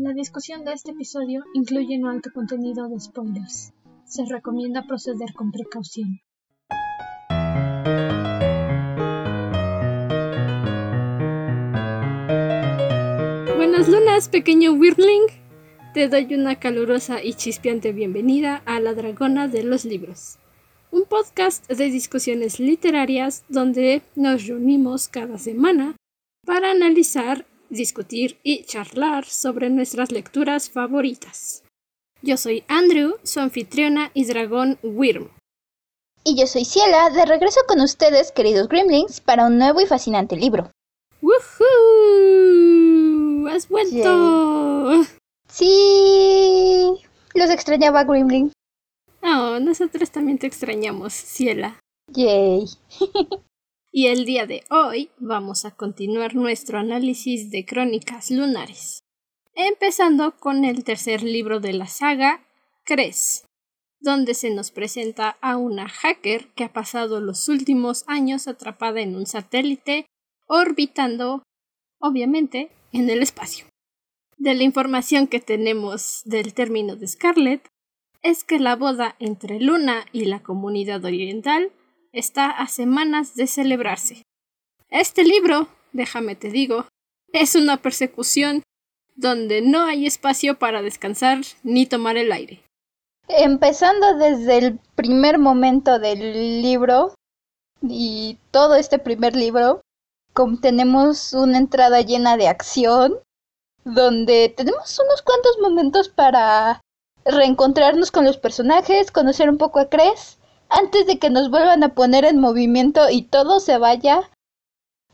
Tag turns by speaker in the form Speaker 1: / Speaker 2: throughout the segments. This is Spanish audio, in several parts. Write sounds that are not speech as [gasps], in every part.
Speaker 1: La discusión de este episodio incluye un alto contenido de spoilers. Se recomienda proceder con precaución. Buenas lunas, pequeño Wyrmling. Te doy una calurosa y chispeante bienvenida a La Dragona de los Libros, un podcast de discusiones literarias donde nos reunimos cada semana para analizar discutir y charlar sobre nuestras lecturas favoritas. Yo soy Andrew, su anfitriona y dragón Wyrm.
Speaker 2: Y yo soy Ciela, de regreso con ustedes, queridos Gremlins, para un nuevo y fascinante libro.
Speaker 1: ¡Woohoo! ¡Has vuelto!
Speaker 2: Sí, los extrañaba, Gremlin.
Speaker 1: Oh, nosotros también te extrañamos, Ciela.
Speaker 2: Yay. [laughs]
Speaker 1: y el día de hoy vamos a continuar nuestro análisis de crónicas lunares, empezando con el tercer libro de la saga, Cres, donde se nos presenta a una hacker que ha pasado los últimos años atrapada en un satélite orbitando, obviamente, en el espacio. De la información que tenemos del término de Scarlet, es que la boda entre Luna y la comunidad oriental está a semanas de celebrarse. Este libro, déjame te digo, es una persecución donde no hay espacio para descansar ni tomar el aire.
Speaker 2: Empezando desde el primer momento del libro y todo este primer libro, tenemos una entrada llena de acción, donde tenemos unos cuantos momentos para reencontrarnos con los personajes, conocer un poco a Cres antes de que nos vuelvan a poner en movimiento y todo se vaya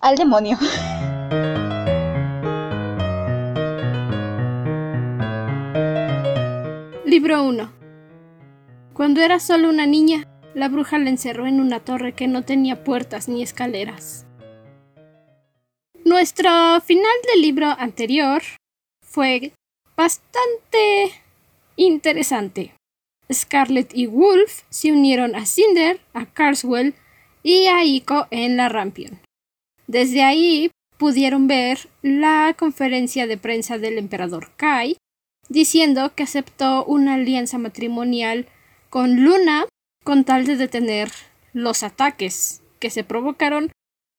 Speaker 2: al demonio. [laughs]
Speaker 1: Libro 1 Cuando era solo una niña, la bruja la encerró en una torre que no tenía puertas ni escaleras. Nuestro final del libro anterior fue bastante interesante. Scarlet y Wolf se unieron a Cinder, a Carswell y a Ico en la Rampion. Desde ahí pudieron ver la conferencia de prensa del emperador Kai, diciendo que aceptó una alianza matrimonial con Luna con tal de detener los ataques que se provocaron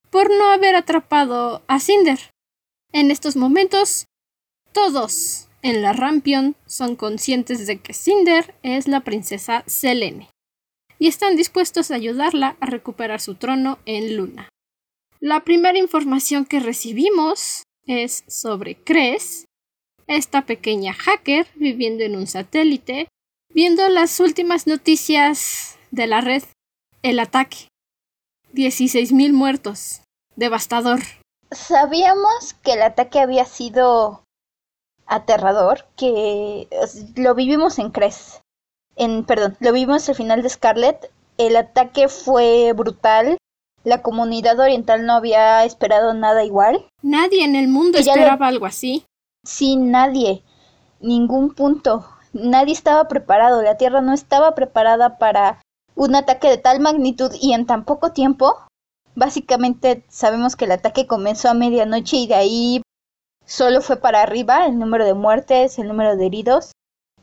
Speaker 1: por no haber atrapado a Cinder. En estos momentos, todos en la Rampion son conscientes de que Cinder es la princesa Selene y están dispuestos a ayudarla a recuperar su trono en Luna. La primera información que recibimos es sobre Cres, esta pequeña hacker viviendo en un satélite, viendo las últimas noticias de la red, el ataque. 16.000 muertos. Devastador.
Speaker 2: Sabíamos que el ataque había sido aterrador que lo vivimos en Cres. En, perdón, lo vimos al final de Scarlet. El ataque fue brutal. La comunidad oriental no había esperado nada igual.
Speaker 1: Nadie en el mundo esperaba algo así.
Speaker 2: Sí, nadie. Ningún punto. Nadie estaba preparado. La Tierra no estaba preparada para un ataque de tal magnitud y en tan poco tiempo. Básicamente sabemos que el ataque comenzó a medianoche y de ahí solo fue para arriba el número de muertes, el número de heridos.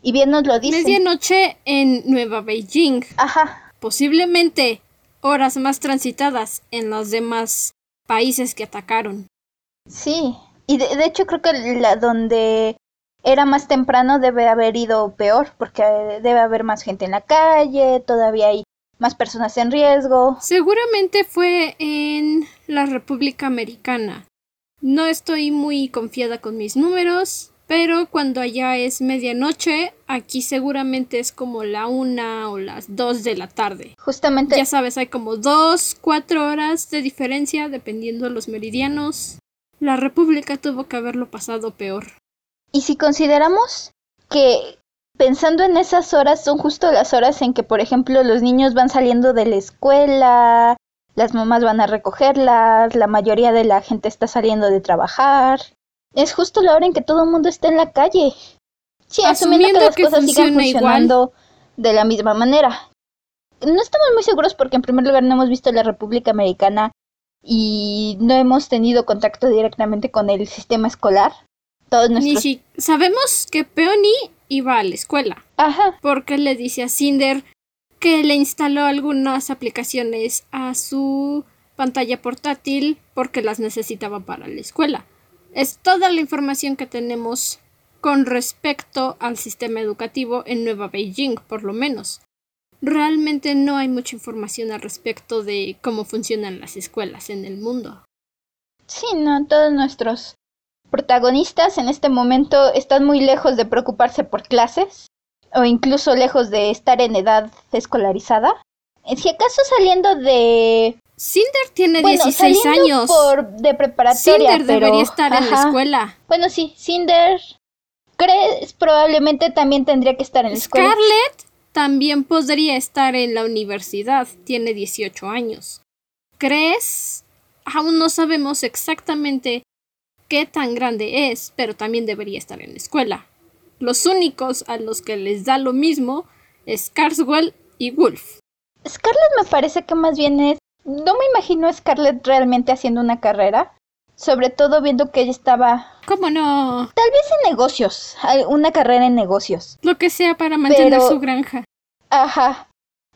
Speaker 2: Y bien nos lo dice.
Speaker 1: Medianoche en Nueva Beijing.
Speaker 2: Ajá.
Speaker 1: Posiblemente horas más transitadas en los demás países que atacaron.
Speaker 2: Sí, y de, hecho creo que la donde era más temprano debe haber ido peor, porque debe haber más gente en la calle, todavía hay más personas en riesgo.
Speaker 1: Seguramente fue en la República Americana. No estoy muy confiada con mis números, pero cuando allá es medianoche, aquí seguramente es como la una o las dos de la tarde.
Speaker 2: Justamente.
Speaker 1: Ya sabes, hay como dos, cuatro horas de diferencia dependiendo de los meridianos. La República tuvo que haberlo pasado peor.
Speaker 2: Y si consideramos que pensando en esas horas son justo las horas en que, por ejemplo, los niños van saliendo de la escuela, las mamás van a recogerlas, la mayoría de la gente está saliendo de trabajar. Es justo la hora en que todo el mundo está en la calle. Sí, asumiendo, que las cosas sigan funcionando de la misma manera. No estamos muy seguros porque en primer lugar no hemos visto la República Americana y no hemos tenido contacto directamente con el sistema escolar. todos
Speaker 1: Ni
Speaker 2: nuestros...
Speaker 1: si- sabemos que Peony iba a la escuela.
Speaker 2: Ajá,
Speaker 1: Porque le dice a Cinder que le instaló algunas aplicaciones a su pantalla portátil porque las necesitaba para la escuela. Es toda la información que tenemos con respecto al sistema educativo en Nueva Beijing, por lo menos. Realmente no hay mucha información al respecto de cómo funcionan las escuelas en el mundo.
Speaker 2: sí, no, todos nuestros protagonistas en este momento están muy lejos de preocuparse por clases o incluso lejos de estar en edad escolarizada. Eh, Si acaso saliendo de
Speaker 1: Cinder tiene
Speaker 2: bueno,
Speaker 1: 16
Speaker 2: saliendo
Speaker 1: años.
Speaker 2: por de preparatoria,
Speaker 1: Cinder
Speaker 2: pero
Speaker 1: debería estar en la escuela.
Speaker 2: Bueno, sí, Cinder crees probablemente también tendría que estar en la escuela.
Speaker 1: Scarlett también podría estar en la universidad, tiene 18 años. ¿Crees? Aún no sabemos exactamente qué tan grande es, pero también debería estar en la escuela. Los únicos a los que les da lo mismo es Carswell y Wolf.
Speaker 2: Scarlett me parece que más bien es no me imagino a Scarlett realmente haciendo una carrera, sobre todo viendo que ella estaba
Speaker 1: ¿Cómo no?
Speaker 2: tal vez en negocios, una carrera en negocios.
Speaker 1: Lo que sea para mantener
Speaker 2: Pero-
Speaker 1: su granja.
Speaker 2: Ajá.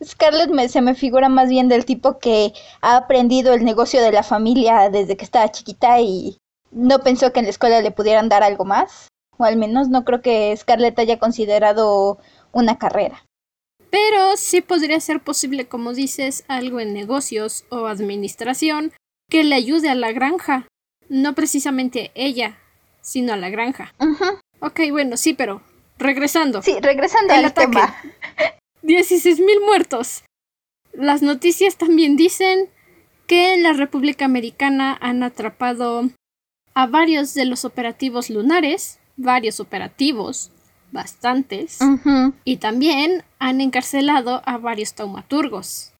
Speaker 2: Scarlett me, se me figura más bien del tipo que ha aprendido el negocio de la familia desde que estaba chiquita y no pensó que en la escuela le pudieran dar algo más. O al menos no creo que Scarlett haya considerado una carrera.
Speaker 1: Pero sí podría ser posible, como dices, algo en negocios o administración que le ayude a la granja. No precisamente ella, sino a la granja.
Speaker 2: Ujú.
Speaker 1: Ok, bueno, sí, pero regresando.
Speaker 2: Sí, regresando
Speaker 1: El
Speaker 2: al
Speaker 1: ataque.
Speaker 2: tema. [laughs]
Speaker 1: 16.000 muertos. Las noticias también dicen que en la República Americana han atrapado a varios de los operativos lunares, varios operativos, bastantes, y también han encarcelado a varios taumaturgos.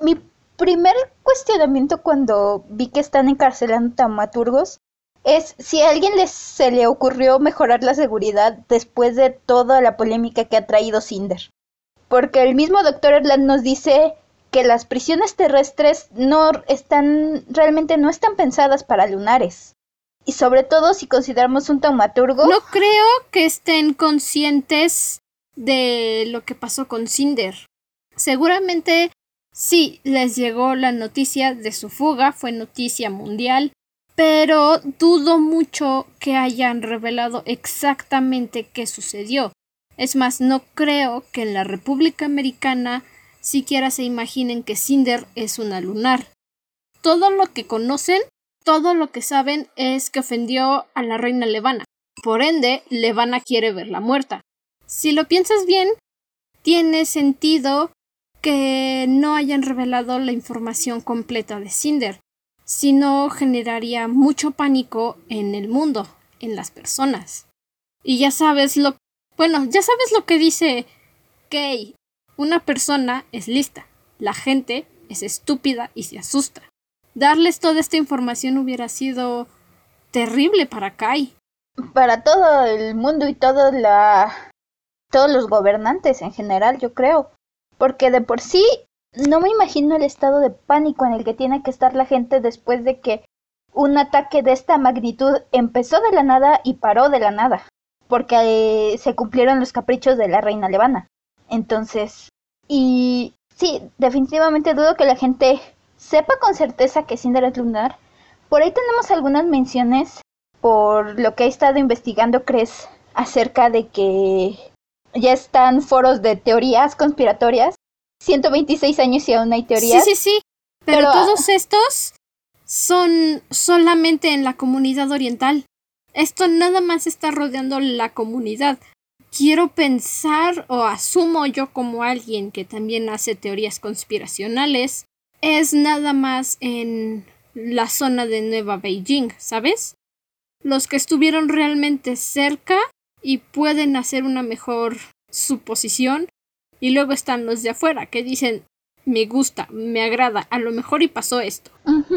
Speaker 2: Mi primer cuestionamiento cuando vi que están encarcelando taumaturgos es si a alguien les, se le ocurrió mejorar la seguridad después de toda la polémica que ha traído Cinder. Porque el mismo doctor Erland nos dice que las prisiones terrestres no están, realmente no están pensadas para lunares. Y sobre todo si consideramos un taumaturgo.
Speaker 1: No creo que estén conscientes de lo que pasó con Cinder. Seguramente sí les llegó la noticia de su fuga, fue noticia mundial, pero dudo mucho que hayan revelado exactamente qué sucedió. Es más, no creo que en la República Americana siquiera se imaginen que Cinder es una lunar. Todo lo que conocen, todo lo que saben es que ofendió a la reina Levana. Por ende, Levana quiere verla muerta. Si lo piensas bien, tiene sentido que no hayan revelado la información completa de Cinder, si no generaría mucho pánico en el mundo, en las personas. Y ya sabes lo bueno, ya sabes lo que dice Kay. Una persona es lista, la gente es estúpida y se asusta. Darles toda esta información hubiera sido terrible para Kai.
Speaker 2: para todo el mundo y todo la todos los gobernantes en general, yo creo, porque de por sí no me imagino el estado de pánico en el que tiene que estar la gente después de que un ataque de esta magnitud empezó de la nada y paró de la nada, porque eh, se cumplieron los caprichos de la reina Levana. Entonces, y sí, definitivamente dudo que la gente sepa con certeza que Cinder es lunar. Por ahí tenemos algunas menciones por lo que he estado investigando, crees acerca de que ya están foros de teorías conspiratorias. 126 años y aún hay teorías.
Speaker 1: Sí, sí, sí. Pero,
Speaker 2: Pero, ah,
Speaker 1: todos estos son solamente en la comunidad oriental. Esto nada más está rodeando la comunidad. Quiero pensar o asumo yo como alguien que también hace teorías conspiracionales. Es nada más en la zona de Nueva Beijing, ¿sabes? Los que estuvieron realmente cerca y pueden hacer una mejor suposición. Y luego están los de afuera que dicen me gusta, me agrada, a lo mejor y pasó esto.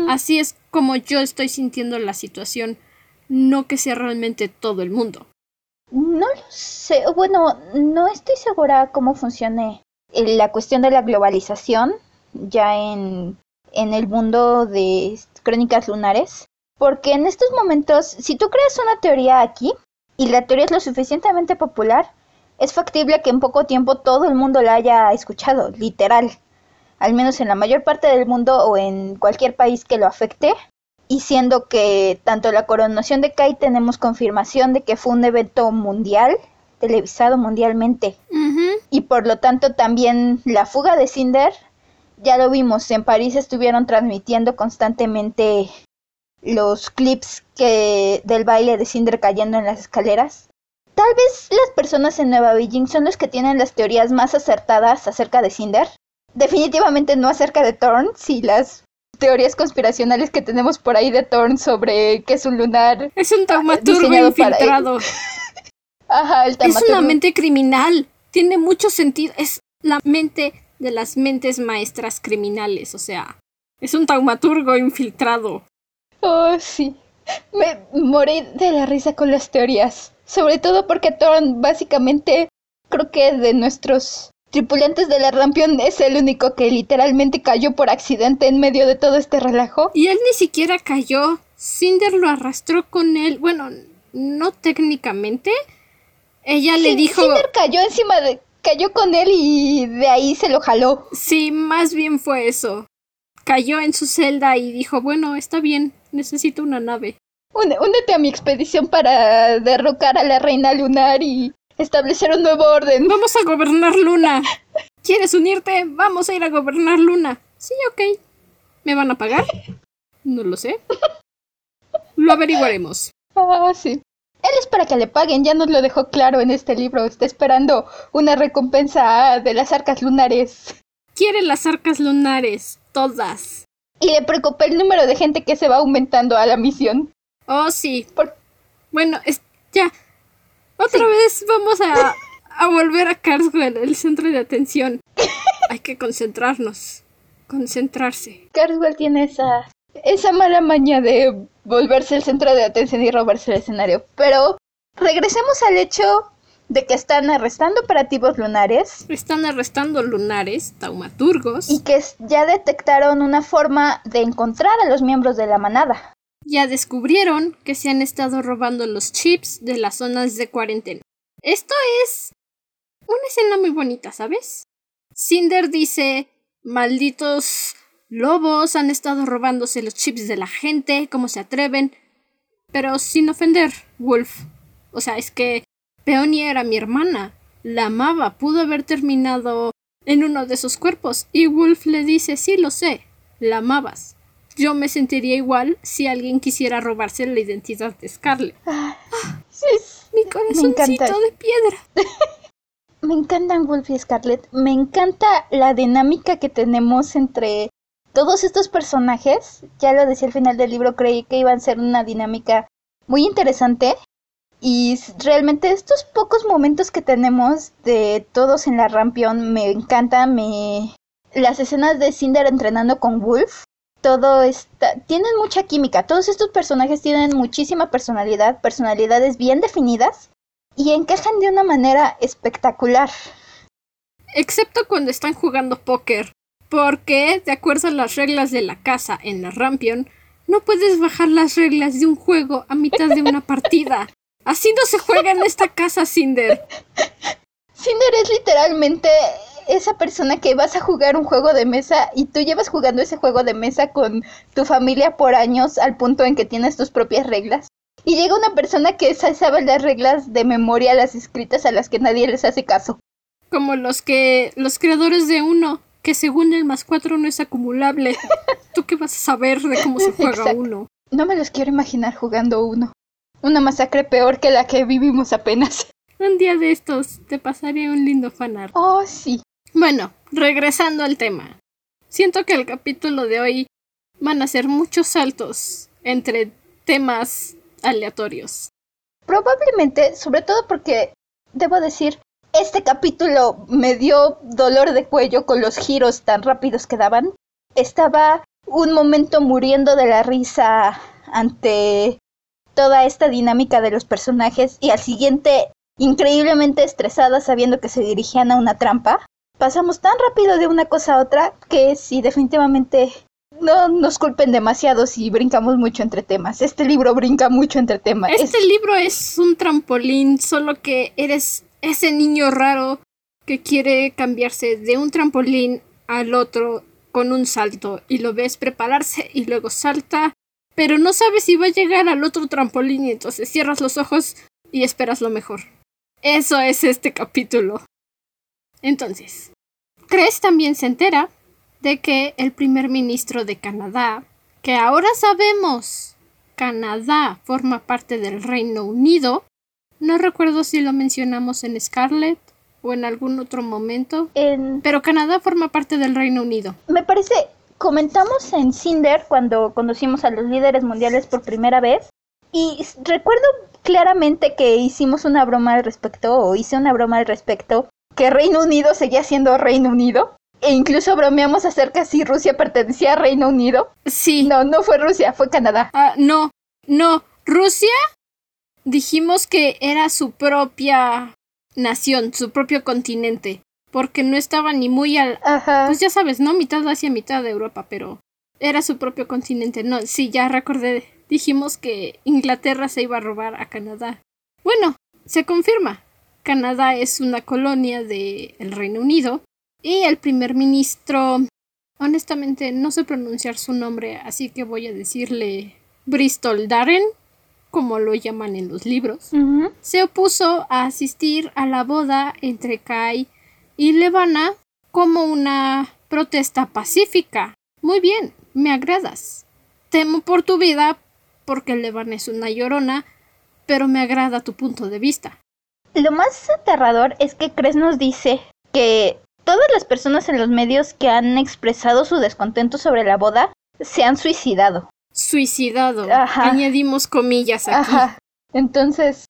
Speaker 1: Así es como yo estoy sintiendo la situación, no que sea realmente todo el mundo.
Speaker 2: No lo sé, bueno, no estoy segura cómo funcione eh, la cuestión de la globalización ya en, en el mundo de crónicas lunares, Porque en estos momentos, si tú creas una teoría aquí y la teoría es lo suficientemente popular, es factible que en poco tiempo todo el mundo la haya escuchado, literal. Al menos en la mayor parte del mundo o en cualquier país que lo afecte. Y siendo que tanto la coronación de Kai tenemos confirmación de que fue un evento mundial, televisado mundialmente. Y por lo tanto también la fuga de Cinder, ya lo vimos, en París estuvieron transmitiendo constantemente los clips que del baile de Cinder cayendo en las escaleras. Tal vez las personas en Nueva Beijing son los que tienen las teorías más acertadas acerca de Cinder. Definitivamente no acerca de Thorn, si las teorías conspiracionales que tenemos por ahí de Thorn sobre que es un lunar.
Speaker 1: Es un taumaturgo infiltrado. [laughs]
Speaker 2: Ajá, el
Speaker 1: Es una mente criminal. Tiene mucho sentido. Es la mente de las mentes maestras criminales. O sea, es un taumaturgo infiltrado.
Speaker 2: Oh, sí. Me morí de la risa con las teorías. Sobre todo porque Thorn básicamente creo que de nuestros tripulantes de la Rampion es el único que literalmente cayó por accidente en medio de todo este relajo.
Speaker 1: Y él ni siquiera cayó. Cinder lo arrastró con él. Bueno, no técnicamente. Ella le dijo.
Speaker 2: Cinder cayó encima de. Cayó con él y de ahí se lo jaló.
Speaker 1: Sí, más bien fue eso. Cayó en su celda y dijo, bueno, está bien, necesito una nave.
Speaker 2: Únete a mi expedición para derrocar a la reina lunar y establecer un nuevo orden.
Speaker 1: Vamos a gobernar Luna. ¿Quieres unirte? Vamos a ir a gobernar Luna. Sí, ok. ¿Me van a pagar? No lo sé. Lo averiguaremos. [laughs]
Speaker 2: Ah, sí. Él es para que le paguen, ya nos lo dejó claro en este libro. Está esperando una recompensa de las arcas lunares.
Speaker 1: Quiere las arcas lunares, todas.
Speaker 2: Y le preocupa el número de gente que se va aumentando a la misión.
Speaker 1: Oh, sí. Bueno, es... ya. Otra vez vamos a, a volver a Carswell, el centro de atención. [laughs] Hay que concentrarnos. Concentrarse.
Speaker 2: Carswell tiene esa, esa mala maña de volverse el centro de atención y robarse el escenario. Pero regresemos al hecho de que están arrestando operativos lunares.
Speaker 1: Están arrestando lunares, taumaturgos.
Speaker 2: Y que ya detectaron una forma de encontrar a los miembros de la manada
Speaker 1: ya descubrieron que se han estado robando los chips de las zonas de cuarentena. Esto es una escena muy bonita, ¿sabes? Cinder dice, malditos lobos han estado robándose los chips de la gente, ¿cómo se atreven? Pero sin ofender, Wolf. O sea, es que Peonia era mi hermana, la amaba, pudo haber terminado en uno de esos cuerpos. Y Wolf le dice, sí, lo sé, la amabas. Yo me sentiría igual si alguien quisiera robarse la identidad de Scarlett.
Speaker 2: Ah,
Speaker 1: mi corazoncito de piedra. [laughs]
Speaker 2: me encantan Wolf y Scarlett. Me encanta la dinámica que tenemos entre todos estos personajes. Ya lo decía al final del libro, creí que iban a ser una dinámica muy interesante. Y realmente estos pocos momentos que tenemos de todos en la Rampion me encantan. Me... Las escenas de Cinder entrenando con Wolf todo está, tienen mucha química, todos estos personajes tienen muchísima personalidad, personalidades bien definidas y encajan de una manera espectacular.
Speaker 1: Excepto cuando están jugando póker, porque, de acuerdo a las reglas de la casa en la Rampion, no puedes bajar las reglas de un juego a mitad de una partida. Así no se juega en esta casa, Cinder.
Speaker 2: Cinder es literalmente esa persona que vas a jugar un juego de mesa y tú llevas jugando ese juego de mesa con tu familia por años al punto en que tienes tus propias reglas. Y llega una persona que sabe las reglas de memoria, las escritas a las que nadie les hace caso.
Speaker 1: Como los que los creadores de uno, que según el más cuatro no es acumulable. [laughs] ¿Tú qué vas a saber de cómo se juega uno?
Speaker 2: No me los quiero imaginar jugando uno. Una masacre peor que la que vivimos apenas.
Speaker 1: Un día de estos te pasaría un lindo fanart.
Speaker 2: Oh, sí.
Speaker 1: Bueno, regresando al tema. Siento que el capítulo de hoy van a ser muchos saltos entre temas aleatorios.
Speaker 2: Probablemente, sobre todo porque, debo decir, este capítulo me dio dolor de cuello con los giros tan rápidos que daban. Estaba un momento muriendo de la risa ante toda esta dinámica de los personajes y al siguiente increíblemente estresada sabiendo que se dirigían a una trampa pasamos tan rápido de una cosa a otra que sí, definitivamente no nos culpen demasiado si brincamos mucho entre temas. Este libro brinca mucho entre temas.
Speaker 1: Este libro es un trampolín, solo que eres ese niño raro que quiere cambiarse de un trampolín al otro con un salto y lo ves prepararse y luego salta, pero no sabes si va a llegar al otro trampolín y entonces cierras los ojos y esperas lo mejor. Eso es este capítulo. Entonces, Cress también se entera de que el primer ministro de Canadá, que ahora sabemos Canadá forma parte del Reino Unido, no recuerdo si lo mencionamos en Scarlet o en algún otro momento, pero Canadá forma parte del Reino Unido.
Speaker 2: Me parece, comentamos en Cinder cuando conocimos a los líderes mundiales por primera vez y recuerdo claramente que hicimos una broma al respecto o hice una broma al respecto que Reino Unido seguía siendo Reino Unido e incluso bromeamos acerca si Rusia pertenecía a Reino Unido.
Speaker 1: Sí.
Speaker 2: No, no fue Rusia, fue Canadá.
Speaker 1: Ah, no, no. Rusia dijimos que era su propia nación, su propio continente, porque no estaba ni muy al...
Speaker 2: Ajá.
Speaker 1: Pues ya sabes, ¿no? Mitad Asia, mitad de Europa, pero era su propio continente. No, sí, ya recordé. Dijimos que Inglaterra se iba a robar a Canadá. Bueno, se confirma. Canadá es una colonia del Reino Unido y el primer ministro, honestamente no sé pronunciar su nombre, así que voy a decirle Bristol Darren, como lo llaman en los libros, se opuso a asistir a la boda entre Kai y Levana como una protesta pacífica. Muy bien, me agradas. Temo por tu vida porque Levana es una llorona, pero me agrada tu punto de vista.
Speaker 2: Lo más aterrador es que Cres nos dice que todas las personas en los medios que han expresado su descontento sobre la boda se han suicidado
Speaker 1: suicidado. Añadimos comillas aquí. Ajá.
Speaker 2: Entonces,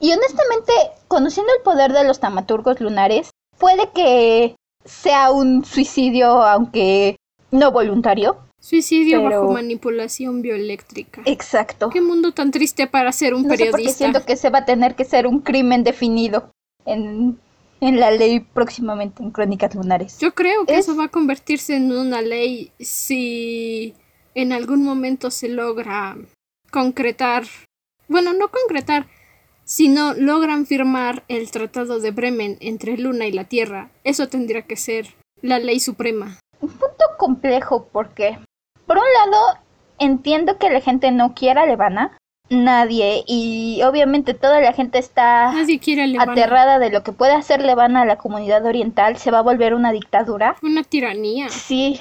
Speaker 2: y honestamente, conociendo el poder de los tamaturgos lunares, puede que sea un suicidio, aunque no voluntario.
Speaker 1: Suicidio bajo manipulación bioeléctrica.
Speaker 2: Exacto.
Speaker 1: Qué mundo tan triste para ser un periodista.
Speaker 2: porque siento que se va a tener que ser un crimen definido en, en la ley próximamente en Crónicas Lunares.
Speaker 1: Yo creo que eso va a convertirse en una ley si en algún momento se logra concretar, bueno, no concretar, sino logran firmar el Tratado de Bremen entre Luna y la Tierra, eso tendría que ser la ley suprema.
Speaker 2: Un punto complejo porque, por un lado, entiendo que la gente no quiera a Levana, nadie, y obviamente toda la gente está aterrada de lo que puede hacer Levana a la comunidad oriental, se va a volver una dictadura.
Speaker 1: Una tiranía.
Speaker 2: Sí,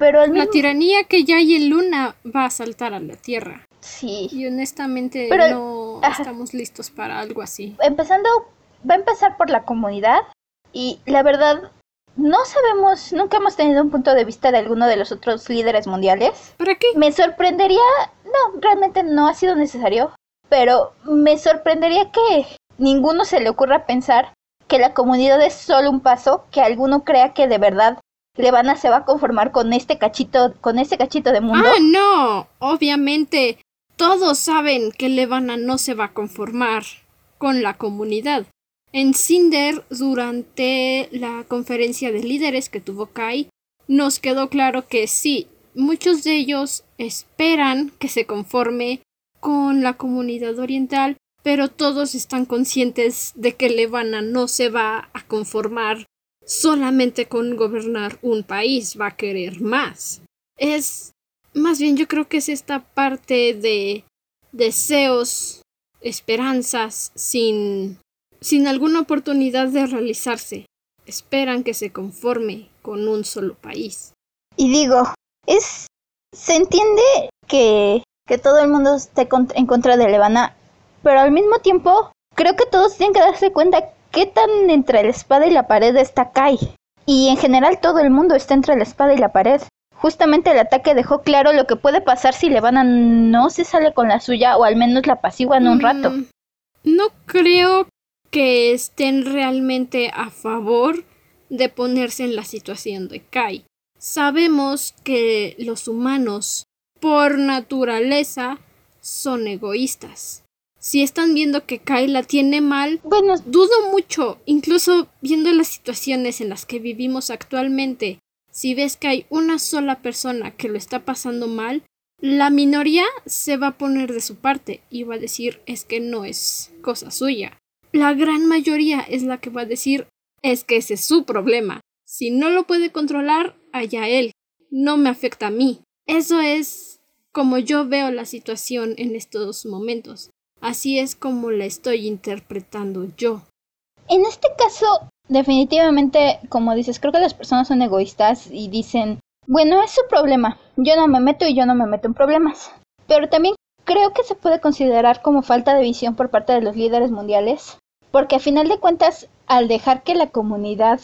Speaker 2: pero
Speaker 1: La tiranía que ya hay en Luna va a saltar a la Tierra.
Speaker 2: Sí.
Speaker 1: Y honestamente no estamos listos para algo así.
Speaker 2: Empezando, va a empezar por la comunidad. Y la verdad, no sabemos, nunca hemos tenido un punto de vista de alguno de los otros líderes mundiales.
Speaker 1: ¿Para qué?
Speaker 2: Me sorprendería, no, realmente no ha sido necesario, pero me sorprendería que ninguno se le ocurra pensar que la comunidad es solo un paso, que alguno crea que de verdad Levana se va a conformar con este cachito, con este cachito de mundo.
Speaker 1: Ah, no, obviamente todos saben que Levana no se va a conformar con la comunidad. En Cinder, durante la conferencia de líderes que tuvo Kai, nos quedó claro que sí, muchos de ellos esperan que se conforme con la comunidad oriental, pero todos están conscientes de que Levana no se va a conformar solamente con gobernar un país va a querer más. Es más bien yo creo que es esta parte de deseos, esperanzas sin sin alguna oportunidad de realizarse. Esperan que se conforme con un solo país.
Speaker 2: Y digo, es se entiende que que todo el mundo esté en contra de Levana, pero al mismo tiempo creo que todos tienen que darse cuenta ¿Qué tan entre la espada y la pared está Kai? Y en general todo el mundo está entre la espada y la pared. Justamente el ataque dejó claro lo que puede pasar si Levana no se sale con la suya o al menos la apaciguan un rato. Mm,
Speaker 1: no creo que estén realmente a favor de ponerse en la situación de Kai. Sabemos que los humanos, por naturaleza, son egoístas si están viendo que Kyla tiene mal,
Speaker 2: bueno,
Speaker 1: dudo mucho, incluso viendo las situaciones en las que vivimos actualmente, Si ves que hay una sola persona que lo está pasando mal, la minoría se va a poner de su parte y va a decir es que no es cosa suya. La gran mayoría es la que va a decir es que ese es su problema. Si no lo puede controlar, allá él. No me afecta a mí. Eso es como yo veo la situación en estos momentos. Así es como la estoy interpretando yo.
Speaker 2: En este caso, definitivamente, como dices, creo que las personas son egoístas y dicen, bueno, es su problema, yo no me meto y yo no me meto en problemas. Pero también creo que se puede considerar como falta de visión por parte de los líderes mundiales, porque a final de cuentas, al dejar que la comunidad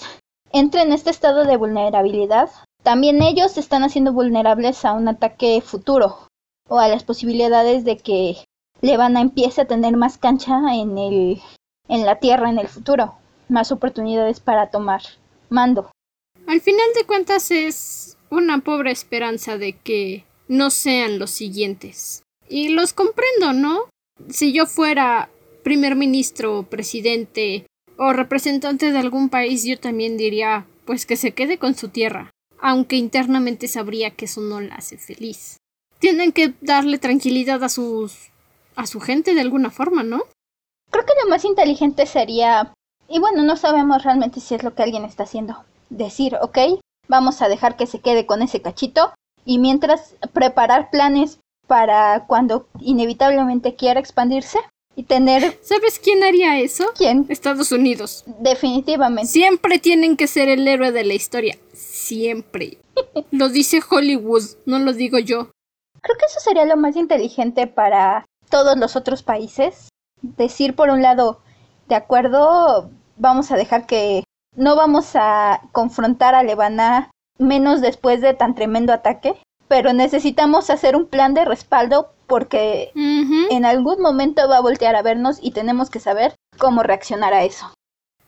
Speaker 2: entre en este estado de vulnerabilidad, también ellos están haciendo vulnerables a un ataque futuro o a las posibilidades de que Levana empiece a tener más cancha en el en la tierra en el futuro, más oportunidades para tomar mando.
Speaker 1: Al final de cuentas es una pobre esperanza de que no sean los siguientes. Y los comprendo, ¿no? Si yo fuera primer ministro, presidente o representante de algún país, yo también diría, pues que se quede con su tierra, aunque internamente sabría que eso no la hace feliz. Tienen que darle tranquilidad a sus a su gente de alguna forma, ¿no?
Speaker 2: Creo que lo más inteligente sería, y bueno, no sabemos realmente si es lo que alguien está haciendo, decir, ok, vamos a dejar que se quede con ese cachito y mientras preparar planes para cuando inevitablemente quiera expandirse y tener...
Speaker 1: ¿Sabes quién haría eso?
Speaker 2: ¿Quién?
Speaker 1: Estados Unidos.
Speaker 2: Definitivamente.
Speaker 1: Siempre tienen que ser el héroe de la historia. Siempre. [laughs] lo dice Hollywood, no lo digo yo.
Speaker 2: Creo que eso sería lo más inteligente para todos los otros países. Decir por un lado, de acuerdo, vamos a dejar que no vamos a confrontar a Levana menos después de tan tremendo ataque, pero necesitamos hacer un plan de respaldo porque en algún momento va a voltear a vernos y tenemos que saber cómo reaccionar a eso.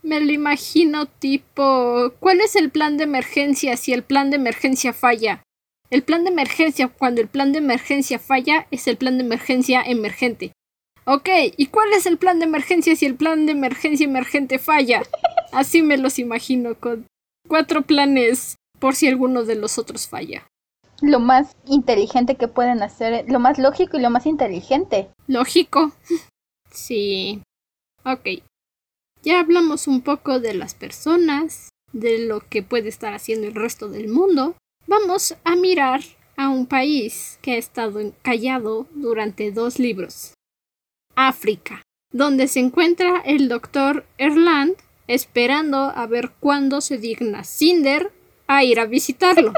Speaker 1: Me lo imagino tipo, ¿cuál es el plan de emergencia si el plan de emergencia falla? El plan de emergencia, cuando el plan de emergencia falla, es el plan de emergencia emergente. Ok, ¿y cuál es el plan de emergencia si el plan de emergencia emergente falla? Así me los imagino, con cuatro planes por si alguno de los otros falla.
Speaker 2: Lo más inteligente que pueden hacer, lo más lógico y lo más inteligente.
Speaker 1: Lógico. [laughs] sí. Ok. Ya hablamos un poco de las personas, de lo que puede estar haciendo el resto del mundo. Vamos a mirar a un país que ha estado callado durante dos libros. África, donde se encuentra el doctor Erland esperando a ver cuándo se digna Cinder a ir a visitarlo.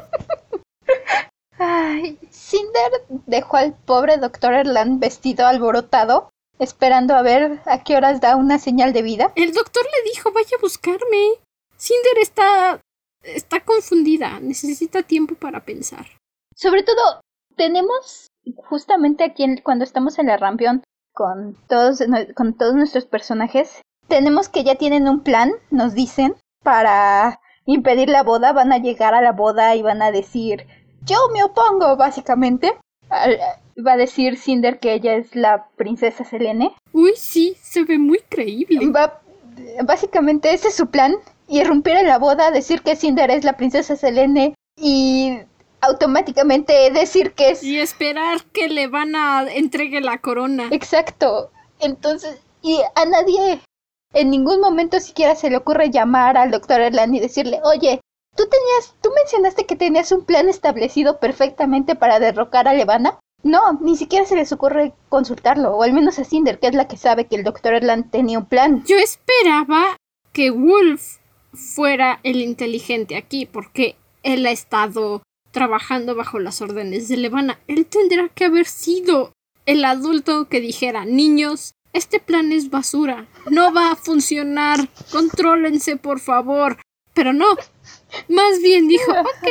Speaker 1: [laughs]
Speaker 2: Ay, Cinder dejó al pobre doctor Erland vestido alborotado, esperando a ver a qué horas da una señal de vida.
Speaker 1: El doctor le dijo vaya a buscarme. Cinder está está confundida, necesita tiempo para pensar.
Speaker 2: Sobre todo, tenemos justamente aquí cuando estamos en la rampión con todos, con todos nuestros personajes, tenemos que ya tienen un plan, nos dicen, para impedir la boda, van a llegar a la boda y van a decir, yo me opongo, básicamente. Va a decir Cinder que ella es la princesa Selene.
Speaker 1: Uy, sí, se ve muy creíble.
Speaker 2: Va, básicamente ese es su plan irrumpir en la boda, decir que Cinder es la princesa Selene y automáticamente decir que es...
Speaker 1: Y esperar que le van a entregue la corona.
Speaker 2: Exacto. Entonces, y a nadie en ningún momento siquiera se le ocurre llamar al doctor Erland y decirle, oye, tú tenías, tú mencionaste que tenías un plan establecido perfectamente para derrocar a Levana. No, ni siquiera se les ocurre consultarlo, o al menos a Cinder, que es la que sabe que el doctor Erland tenía un plan.
Speaker 1: Yo esperaba que Wolf fuera el inteligente aquí, porque él ha estado trabajando bajo las órdenes de Levana. Él tendrá que haber sido el adulto que dijera, niños, este plan es basura, no va a funcionar, contrólense por favor. Pero no, más bien dijo, ok,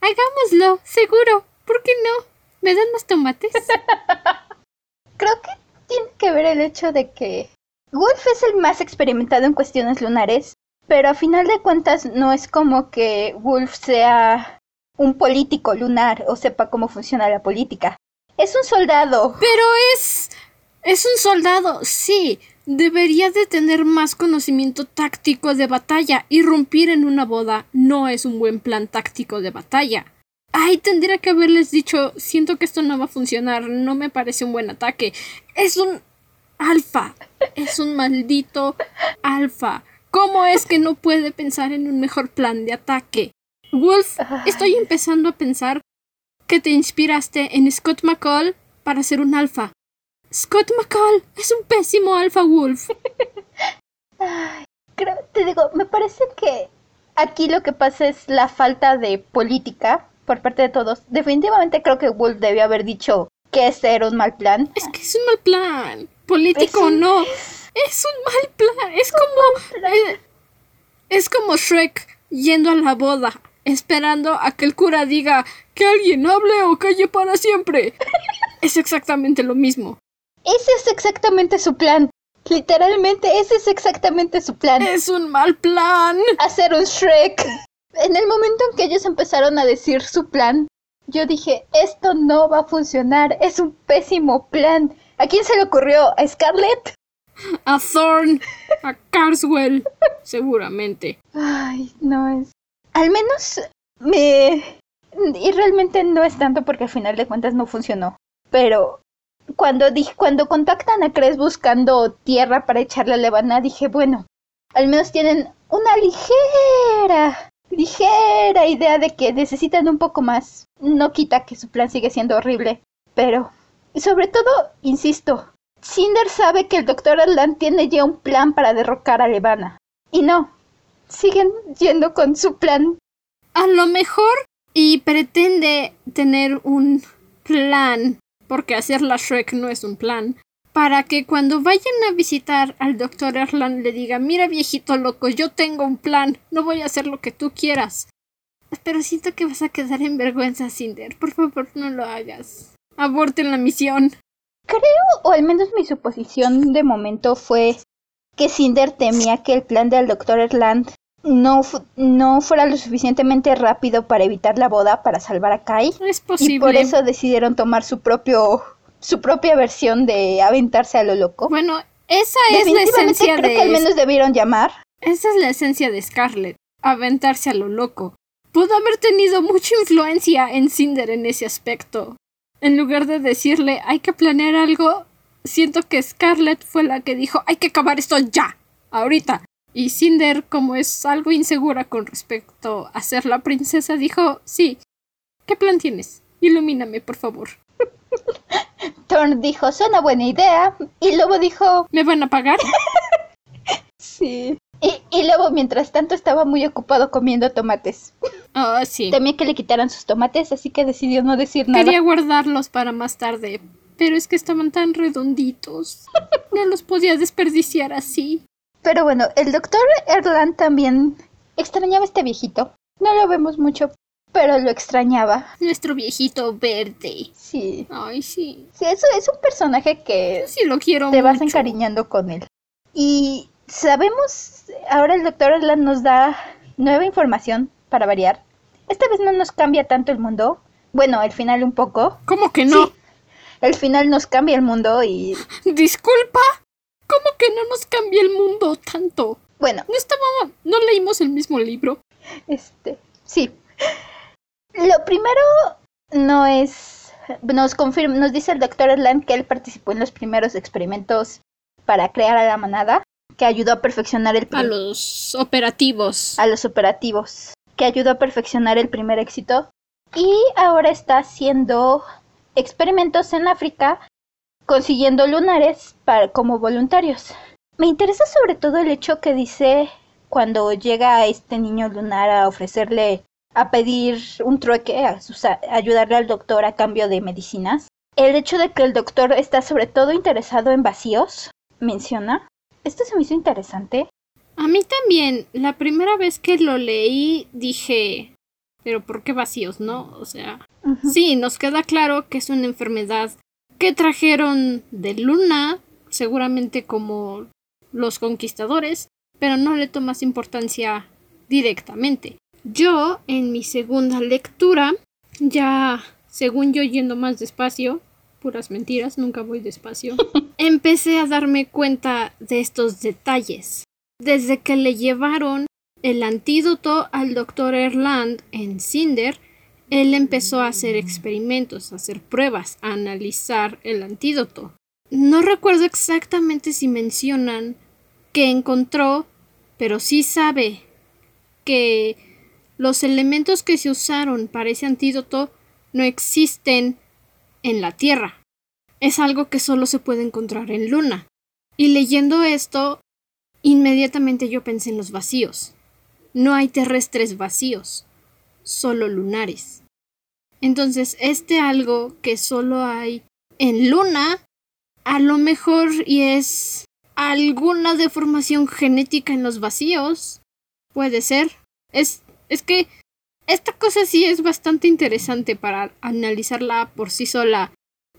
Speaker 1: hagámoslo, seguro, ¿por qué no? ¿Me dan más tomates? [laughs]
Speaker 2: Creo que tiene que ver el hecho de que Wolf es el más experimentado en cuestiones lunares pero a final de cuentas no es como que Wolf sea un político lunar o sepa cómo funciona la política. Es un soldado.
Speaker 1: Pero es... Es un soldado, sí. debería de tener más conocimiento táctico de batalla. Irrumpir en una boda no es un buen plan táctico de batalla. Ay, tendría que haberles dicho, siento que esto no va a funcionar, no me parece un buen ataque. Es un alfa, es un maldito alfa. ¿Cómo es que no puede pensar en un mejor plan de ataque? Wolf, estoy empezando a pensar que te inspiraste en Scott McCall para ser un alfa. Scott McCall es un pésimo alfa Wolf. [laughs]
Speaker 2: creo, te digo, me parece que aquí lo que pasa es la falta de política por parte de todos. Definitivamente creo que Wolf debió haber dicho que ese era un mal plan.
Speaker 1: Es que es un mal plan. Político o no. Es un mal plan. Es como. Es como Shrek yendo a la boda, esperando a que el cura diga que alguien hable o calle para siempre. es exactamente lo mismo.
Speaker 2: Ese es exactamente su plan. Literalmente, ese es exactamente su plan.
Speaker 1: Es un mal plan.
Speaker 2: Hacer un Shrek. En el momento en que ellos empezaron a decir su plan, yo dije, esto no va a funcionar, es un pésimo plan. ¿A quién se le ocurrió? ¿A Scarlett?
Speaker 1: A Thorn, a Carswell, seguramente.
Speaker 2: Ay, no es. Al menos me. Y realmente no es tanto porque al final de cuentas no funcionó. Pero cuando, cuando contactan a Cres buscando tierra para echarle a Levana, dije, bueno, al menos tienen una ligera ligera idea de que necesitan un poco más. No quita que su plan sigue siendo horrible, pero... Sobre todo, insisto, Cinder sabe que el Dr. Atlan tiene ya un plan para derrocar a Levana. Y no, siguen yendo con su plan.
Speaker 1: A lo mejor y pretende tener un plan, porque hacer la Shrek no es un plan, para que cuando vayan a visitar al doctor Erland le diga mira viejito loco, yo tengo un plan, no voy a hacer lo que tú quieras. Pero siento que vas a quedar en vergüenza, Cinder. Por favor, no lo hagas. Aborten la misión.
Speaker 2: Creo, o al menos mi suposición de momento fue que Cinder temía que el plan del doctor Erland no, no fuera lo suficientemente rápido para evitar la boda, para salvar a Kai.
Speaker 1: Es posible.
Speaker 2: Y por eso decidieron tomar su propio su propia versión de aventarse a lo loco.
Speaker 1: Bueno, esa es la esencia
Speaker 2: creo que al menos debieron llamar.
Speaker 1: Esa es la esencia de Scarlett, aventarse a lo loco. Pudo haber tenido mucha influencia en Cinder en ese aspecto. En lugar de decirle hay que planear algo, siento que Scarlett fue la que dijo hay que acabar esto ya, ahorita. Y Cinder, como es algo insegura con respecto a ser la princesa, dijo sí. ¿Qué plan tienes? Ilumíname, por favor. [laughs]
Speaker 2: Thorn dijo, suena buena idea. Y Lobo dijo,
Speaker 1: ¿me van a pagar? [laughs]
Speaker 2: sí. Y, y, Lobo, mientras tanto, estaba muy ocupado comiendo tomates.
Speaker 1: Oh, sí.
Speaker 2: Temía que le quitaran sus tomates, así que decidió no decir nada.
Speaker 1: Quería guardarlos para más tarde, pero es que estaban tan redonditos. [laughs] no los podía desperdiciar así.
Speaker 2: Pero bueno, el doctor Erland también extrañaba a este viejito. No lo vemos mucho, pero lo extrañaba.
Speaker 1: Nuestro viejito verde.
Speaker 2: Sí.
Speaker 1: Ay, sí.
Speaker 2: Sí, eso es un personaje que
Speaker 1: sí lo quiero
Speaker 2: te vas encariñando con él. Y sabemos, ahora el doctor Erland nos da nueva información para variar. Esta vez no nos cambia tanto el mundo. Bueno, el final un poco.
Speaker 1: ¿Cómo que no? Sí,
Speaker 2: el final nos cambia el mundo y... [laughs]
Speaker 1: Disculpa. ¿Cómo que no nos cambia el mundo tanto?
Speaker 2: Bueno.
Speaker 1: No estábamos... No leímos el mismo libro.
Speaker 2: Este... Sí. Lo primero no es. Nos confirma, nos dice el doctor Erland que él participó en los primeros experimentos para crear a la manada, que ayudó a perfeccionar el
Speaker 1: a los operativos.
Speaker 2: A los operativos, que ayudó a perfeccionar el primer éxito y ahora está haciendo experimentos en África consiguiendo lunares para, como voluntarios. Me interesa sobre todo el hecho que dice cuando llega este niño lunar a ofrecerle a pedir un trueque, a, ayudarle al doctor a cambio de medicinas. El hecho de que el doctor está sobre todo interesado en vacíos, menciona. Esto se me hizo interesante.
Speaker 1: A mí también. La primera vez que lo leí dije, pero ¿por qué vacíos, no? O sea, sí, nos queda claro que es una enfermedad que trajeron de Luna, seguramente como los conquistadores, pero no le tomas importancia directamente. Yo, en mi segunda lectura, ya según yo yendo más despacio, puras mentiras, nunca voy despacio. [laughs] Empecé a darme cuenta de estos detalles. Desde que le llevaron el antídoto al doctor Erland en Cinder, él empezó a hacer experimentos, a hacer pruebas, a analizar el antídoto. No recuerdo exactamente si mencionan que encontró, pero sí sabe que los elementos que se usaron para ese antídoto no existen en la Tierra. Es algo que solo se puede encontrar en Luna. Y leyendo esto, inmediatamente yo pensé en los vacíos. No hay terrestres vacíos, solo lunares. Entonces, este algo que solo hay en Luna, a lo mejor y es alguna deformación genética en los vacíos. Puede ser. Es, es que esta cosa sí es bastante interesante para analizarla por sí sola,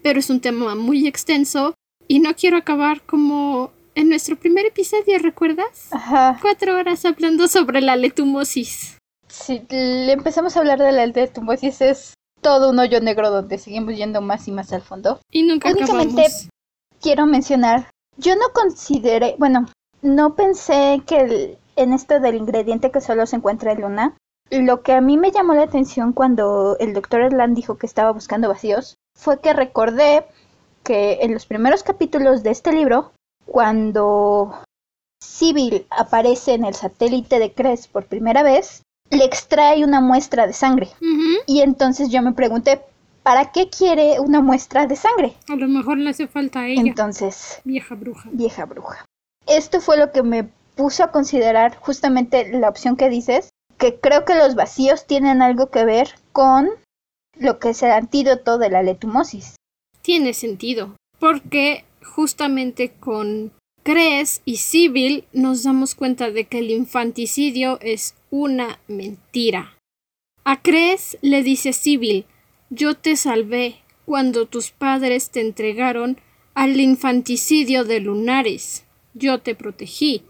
Speaker 1: pero es un tema muy extenso y no quiero acabar como en nuestro primer episodio, ¿recuerdas?
Speaker 2: Ajá.
Speaker 1: Cuatro horas hablando sobre la letumosis.
Speaker 2: Si le empezamos a hablar de la letumosis es todo un hoyo negro donde seguimos yendo más y más al fondo.
Speaker 1: Y nunca
Speaker 2: Únicamente
Speaker 1: acabamos.
Speaker 2: quiero mencionar, yo no consideré, bueno, no pensé que el- en esto del ingrediente que solo se encuentra en Luna, lo que a mí me llamó la atención cuando el doctor Erland dijo que estaba buscando vacíos fue que recordé que en los primeros capítulos de este libro, cuando Sibyl aparece en el satélite de Cres por primera vez, le extrae una muestra de sangre. Y entonces yo me pregunté, ¿para qué quiere una muestra de sangre?
Speaker 1: A lo mejor le hace falta a ella,
Speaker 2: Entonces,
Speaker 1: vieja bruja.
Speaker 2: vieja bruja. Esto fue lo que me puso a considerar justamente la opción que dices, que creo que los vacíos tienen algo que ver con lo que es el antídoto de la letumosis.
Speaker 1: Tiene sentido, porque justamente con Cres y Sibyl nos damos cuenta de que el infanticidio es una mentira. A Cres le dice Sibyl, yo te salvé cuando tus padres te entregaron al infanticidio de lunares. Yo te protegí.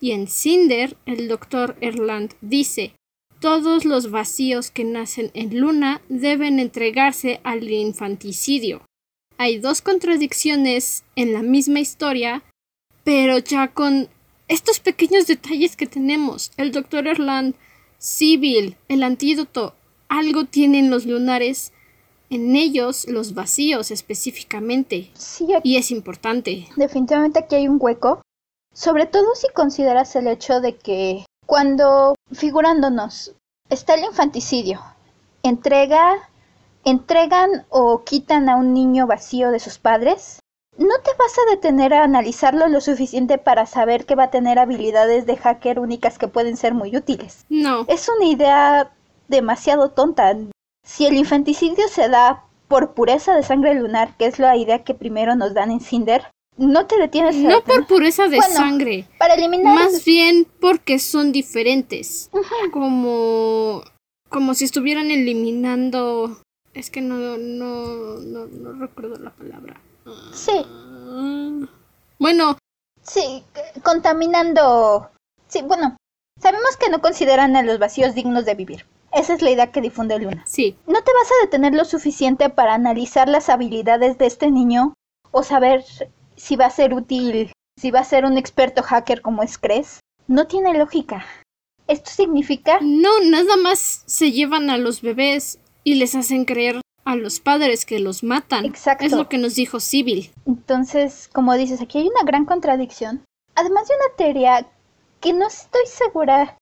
Speaker 1: Y en Cinder, el doctor Erland dice, todos los vacíos que nacen en Luna deben entregarse al infanticidio. Hay dos contradicciones en la misma historia, pero ya con estos pequeños detalles que tenemos, el doctor Erland, Sibyl, el antídoto, algo tienen los lunares, en ellos los vacíos específicamente,
Speaker 2: Sí,
Speaker 1: y es importante.
Speaker 2: definitivamente aquí hay un hueco, sobre todo si consideras el hecho de que cuando figurándonos está el infanticidio, entrega, entregan o quitan a un niño vacío de sus padres, no te vas a detener a analizarlo lo suficiente para saber que va a tener habilidades de hacker únicas que pueden ser muy útiles.
Speaker 1: No,
Speaker 2: Es una idea demasiado tonta. Si el infanticidio se da por pureza de sangre lunar, que es la idea que primero nos dan en Cinder, no te detienes a
Speaker 1: no por pureza de
Speaker 2: Bueno,
Speaker 1: sangre,
Speaker 2: para eliminar
Speaker 1: más bien porque son diferentes. Como como si estuvieran eliminando es que no no no, no recuerdo la palabra.
Speaker 2: sí,
Speaker 1: Ah, Bueno,
Speaker 2: sí, contaminando. Sí, bueno, sabemos que no consideran a los vacíos dignos de vivir. Esa es la idea que difunde Luna.
Speaker 1: sí,
Speaker 2: No te vas a detener lo suficiente para analizar las habilidades de este niño o saber si va a ser útil, si va a ser un experto hacker como es Cres. No tiene lógica. Esto significa
Speaker 1: no nada más se llevan a los bebés y les hacen creer a los padres que los matan.
Speaker 2: Exacto.
Speaker 1: Es lo que nos dijo Sibyl.
Speaker 2: Entonces, como dices, aquí hay una gran contradicción. Además de una teoría que no estoy segura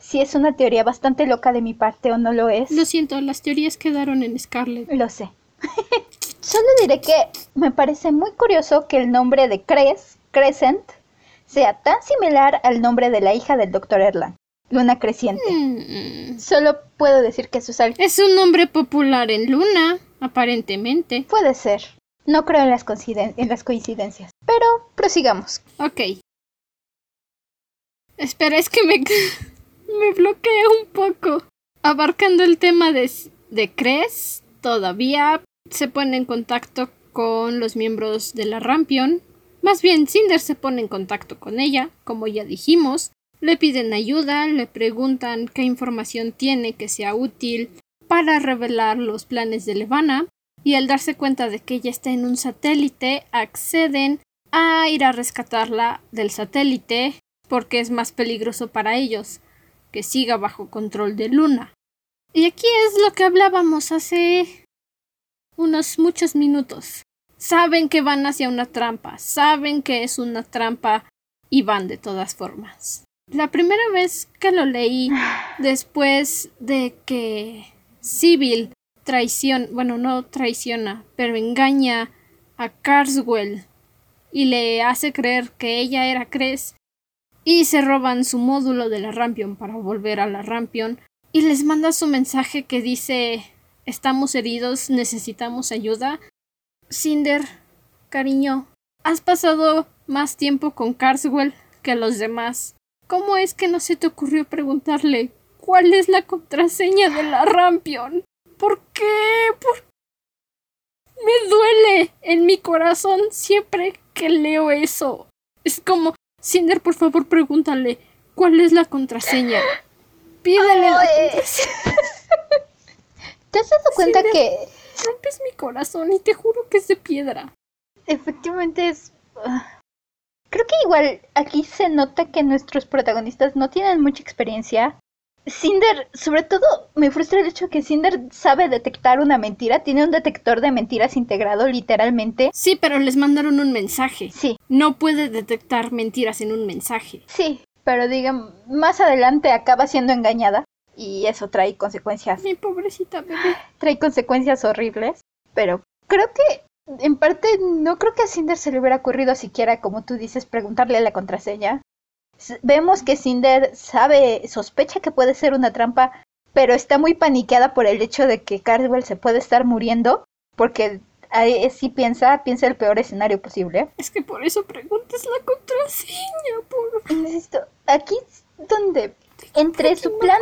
Speaker 2: si es una teoría bastante loca de mi parte o no lo es.
Speaker 1: Lo siento, las teorías quedaron en Scarlet.
Speaker 2: Lo sé. Solo diré que me parece muy curioso que el nombre de Cres, Crescent, sea tan similar al nombre de la hija del Dr. Erland, Luna Creciente.
Speaker 1: Mm.
Speaker 2: Solo puedo decir que eso es algo...
Speaker 1: Es un nombre popular en Luna, aparentemente.
Speaker 2: Puede ser. No creo en las, coinciden- en las coincidencias. Pero prosigamos.
Speaker 1: Ok. Espera, es que me, [laughs] me bloquea un poco. Abarcando el tema de, de Cres, todavía se pone en contacto con los miembros de la Rampion. Más bien, Cinder se pone en contacto con ella, como ya dijimos. Le piden ayuda, le preguntan qué información tiene que sea útil para revelar los planes de Levana. y al darse cuenta de que ella está en un satélite, acceden a ir a rescatarla del satélite porque es más peligroso para ellos que siga bajo control de Luna. Y aquí es lo que hablábamos hace unos muchos minutos. Saben que van hacia una trampa, saben que es una trampa y van de todas formas. La primera vez que lo leí, [sighs] después de que Sibyl traiciona, bueno, no traiciona, pero engaña a Carswell y le hace creer que ella era Cres y se roban su módulo de la Rampion para volver a la Rampion y les manda su mensaje que dice estamos heridos, necesitamos ayuda. Cinder, cariño, has pasado más tiempo con Carswell que los demás. ¿Cómo es que no se te ocurrió preguntarle cuál es la contraseña de la Rampion? ¿Por qué? ¿Por me duele en mi corazón siempre que leo eso. Es como, Cinder, por favor, pregúntale, ¿cuál es la contraseña? Pídele la contraseña. [laughs]
Speaker 2: ¿Te has dado cuenta que...
Speaker 1: Rompes mi corazón y te juro que es de piedra.
Speaker 2: Efectivamente es... Ah, creo que igual aquí se nota que nuestros protagonistas no tienen mucha experiencia Cinder, sobre todo me frustra el hecho que Cinder sabe detectar una mentira, tiene un detector de mentiras integrado literalmente.
Speaker 1: Sí, pero les mandaron un mensaje.
Speaker 2: Sí.
Speaker 1: No puede detectar mentiras en un mensaje.
Speaker 2: Sí, pero digan, más adelante acaba siendo engañada y eso trae consecuencias.
Speaker 1: Mi pobrecita bebé. [gasps]
Speaker 2: Trae consecuencias horribles, pero creo que en parte no creo que a Cinder se le hubiera ocurrido siquiera, como tú dices, preguntarle la contraseña vemos que Cinder sabe, sospecha que puede ser una trampa, pero está muy paniqueada por el hecho de que Cardwell se puede estar muriendo, porque ahí sí piensa, piensa el peor escenario posible.
Speaker 1: Es que por eso preguntas la contraseña, por...
Speaker 2: Insisto, aquí donde entre su plan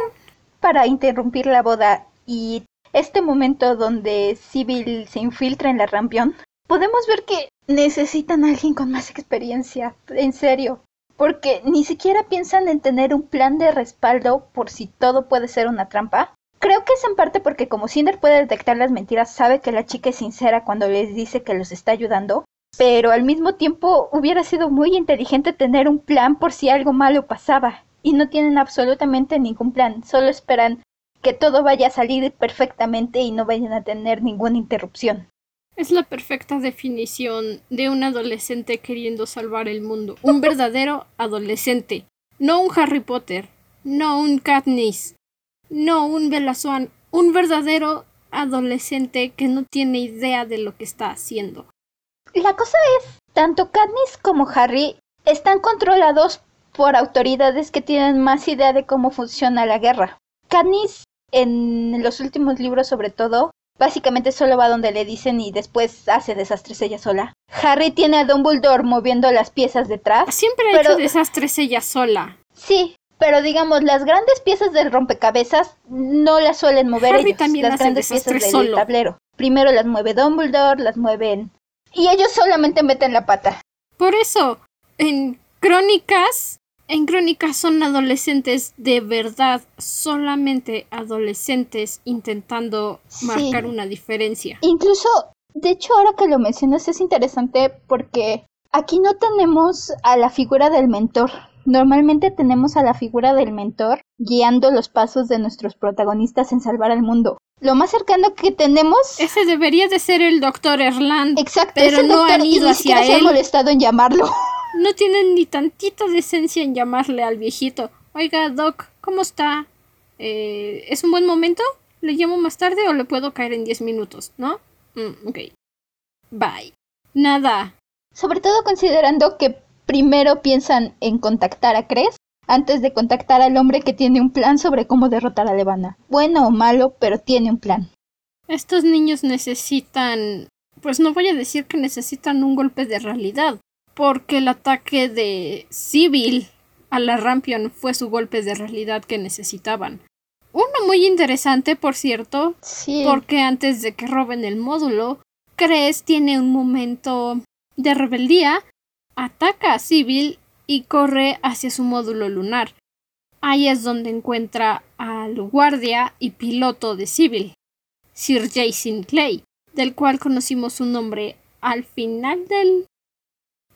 Speaker 2: para interrumpir la boda y este momento donde Civil se infiltra en la Rampión, podemos ver que necesitan a alguien con más experiencia, en serio porque ni siquiera piensan en tener un plan de respaldo por si todo puede ser una trampa. Creo que es en parte porque como Cinder puede detectar las mentiras, sabe que la chica es sincera cuando les dice que los está ayudando, pero al mismo tiempo hubiera sido muy inteligente tener un plan por si algo malo pasaba, y no tienen absolutamente ningún plan, solo esperan que todo vaya a salir perfectamente y no vayan a tener ninguna interrupción.
Speaker 1: Es la perfecta definición de un adolescente queriendo salvar el mundo. Un [laughs] verdadero adolescente. No un Harry Potter. No un Katniss. No un Bella Un verdadero adolescente que no tiene idea de lo que está haciendo.
Speaker 2: La cosa es, tanto Katniss como Harry están controlados por autoridades que tienen más idea de cómo funciona la guerra. Katniss, en los últimos libros sobre todo, Básicamente solo va donde le dicen y después hace desastres ella sola. Harry tiene a Dumbledore moviendo las piezas detrás.
Speaker 1: Siempre ha hecho desastres ella sola.
Speaker 2: Sí, pero digamos, las grandes piezas del rompecabezas no las suelen mover
Speaker 1: Harry
Speaker 2: ellos.
Speaker 1: También
Speaker 2: las
Speaker 1: hace
Speaker 2: grandes piezas del
Speaker 1: solo.
Speaker 2: tablero. Primero las mueve Dumbledore, las mueven. Y ellos solamente meten la pata.
Speaker 1: Por eso, en Crónicas en Crónicas son adolescentes de verdad, solamente adolescentes intentando marcar una diferencia.
Speaker 2: Incluso, de hecho, ahora que lo mencionas es interesante porque aquí no tenemos a la figura del mentor. Normalmente tenemos a la figura del mentor guiando los pasos de nuestros protagonistas en salvar al mundo. Lo más cercano que tenemos.
Speaker 1: Ese debería de ser el doctor Erland.
Speaker 2: Exacto,
Speaker 1: pero no han ido hacia
Speaker 2: él. Se ha molestado en llamarlo.
Speaker 1: No tienen ni tantita decencia en llamarle al viejito. Oiga, Doc, ¿cómo está? Eh, ¿Es un buen momento? ¿Le llamo más tarde o le puedo caer en 10 minutos? ¿No? Mm, ok. Bye. Nada.
Speaker 2: Sobre todo considerando que primero piensan en contactar a Cres antes de contactar al hombre que tiene un plan sobre cómo derrotar a Levana. Bueno o malo, pero tiene un plan.
Speaker 1: Estos niños necesitan... Pues no voy a decir que necesitan un golpe de realidad, porque el ataque de Civil a la Rampion fue su golpe de realidad que necesitaban. Uno muy interesante, por cierto,
Speaker 2: sí.
Speaker 1: porque antes de que roben el módulo, Cres tiene un momento de rebeldía, ataca a Civil y corre hacia su módulo lunar. Ahí es donde encuentra al guardia y piloto de Civil, Sir Jason Clay. del cual conocimos su nombre al final del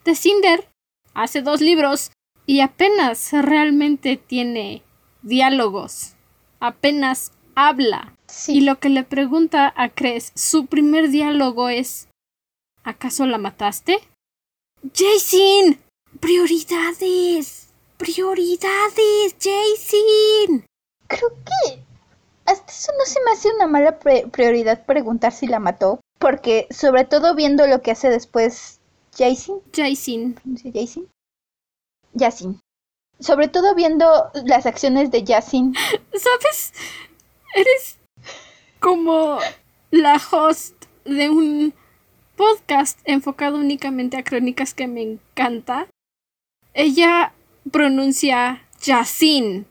Speaker 1: de Cinder, hace dos libros, y apenas realmente tiene diálogos, apenas habla.
Speaker 2: Sí.
Speaker 1: Y lo que le pregunta a Cres, su primer diálogo es ¿Acaso la mataste? Jason, prioridades. Prioridades, Jason.
Speaker 2: Creo que hasta eso no se me hace una mala pre- prioridad preguntar si la mató, porque sobre todo viendo lo que hace después Jason,
Speaker 1: Jason.
Speaker 2: ¿cómo se dice Jason? Yasin. Sobre todo viendo las acciones de Yasin. [laughs]
Speaker 1: ¿Sabes? Eres como la host de un podcast enfocado únicamente a crónicas que me encanta. Ella pronuncia Yasin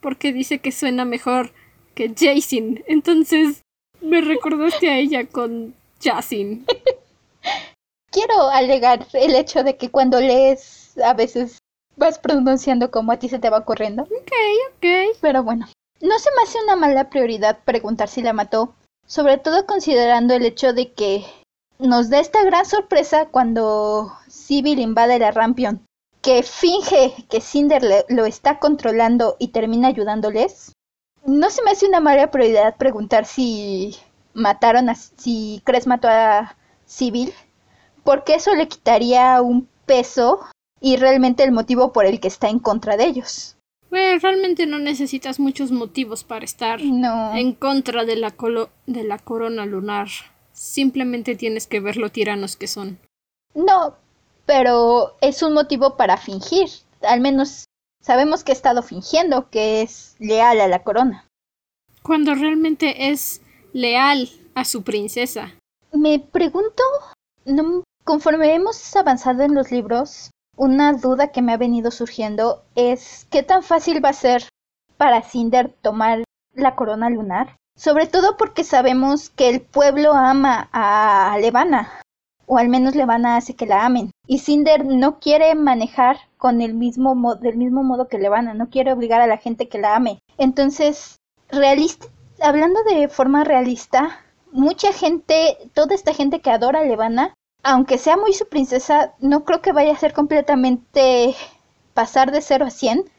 Speaker 1: porque dice que suena mejor que Jason. Entonces me recordaste a ella con Yasin. [laughs]
Speaker 2: Quiero alegar el hecho de que cuando lees a veces vas pronunciando como a ti se te va ocurriendo.
Speaker 1: Ok, ok.
Speaker 2: Pero bueno, no se me hace una mala prioridad preguntar si la mató, sobre todo considerando el hecho de que nos da esta gran sorpresa cuando Civil invade la Rampion, que finge que Cinder le- lo está controlando y termina ayudándoles. No se me hace una mala prioridad preguntar si mataron a si Cres mató a Civil, porque eso le quitaría un peso y realmente el motivo por el que está en contra de ellos.
Speaker 1: Bueno, realmente no necesitas muchos motivos para estar
Speaker 2: No.
Speaker 1: en contra de la, colo- de la corona lunar. Simplemente tienes que ver lo tiranos que son.
Speaker 2: No, pero es un motivo para fingir. Al menos sabemos que ha estado fingiendo que es leal a la corona.
Speaker 1: Cuando realmente es leal a su princesa.
Speaker 2: Me pregunto, no- conforme hemos avanzado en los libros, una duda que me ha venido surgiendo es qué tan fácil va a ser para Cinder tomar la corona lunar. Sobre todo porque sabemos que el pueblo ama a Levana, o al menos Levana hace que la amen. Y Cinder no quiere manejar con el mismo mo- del mismo modo que Levana, no quiere obligar a la gente que la ame. Entonces, hablando de forma realista, mucha gente, toda esta gente que adora a Levana, aunque sea muy su princesa, no creo que vaya a ser completamente pasar de 0 a 100.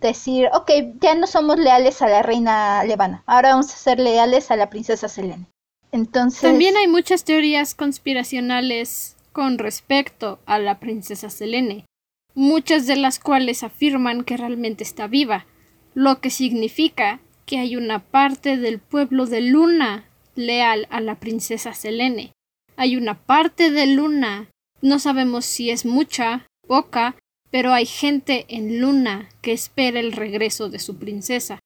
Speaker 2: Decir, ok, ya no somos leales a la reina Levana, ahora vamos a ser leales a la princesa Selene. Entonces,
Speaker 1: También hay muchas teorías conspiracionales con respecto a la princesa Selene, muchas de las cuales afirman que realmente está viva, lo que significa que hay una parte del pueblo de Luna leal a la princesa Selene. Hay una parte de Luna, no sabemos si es mucha, poca, pero hay gente en Luna que espera el regreso de su princesa.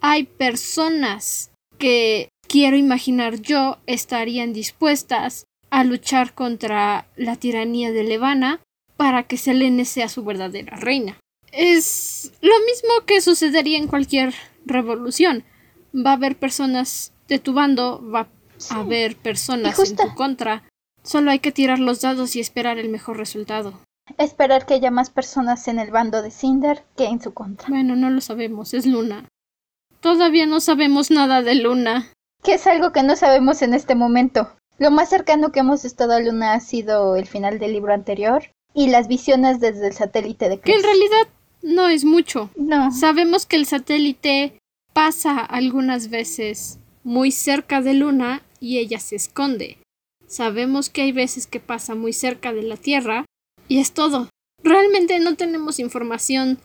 Speaker 1: Hay personas que quiero imaginar yo estarían dispuestas a luchar contra la tiranía de Levana para que Selene sea su verdadera reina. Es lo mismo que sucedería en cualquier revolución. Va a haber personas de tu bando, va
Speaker 2: Sí.
Speaker 1: haber personas en tu contra. Solo hay que tirar los dados y esperar el mejor resultado.
Speaker 2: esperar que haya más personas en el bando de Cinder que en su contra.
Speaker 1: Bueno, no lo sabemos, es Luna. Todavía no sabemos nada de Luna.
Speaker 2: Que es algo que no sabemos en este momento. Lo más cercano que hemos estado a Luna ha sido el final del libro anterior y las visiones desde el satélite de
Speaker 1: Que en realidad no es mucho.
Speaker 2: No.
Speaker 1: Sabemos que el satélite pasa algunas veces muy cerca de Luna y ella se esconde. Sabemos que hay veces que pasa muy cerca de la Tierra y es todo. Realmente no tenemos información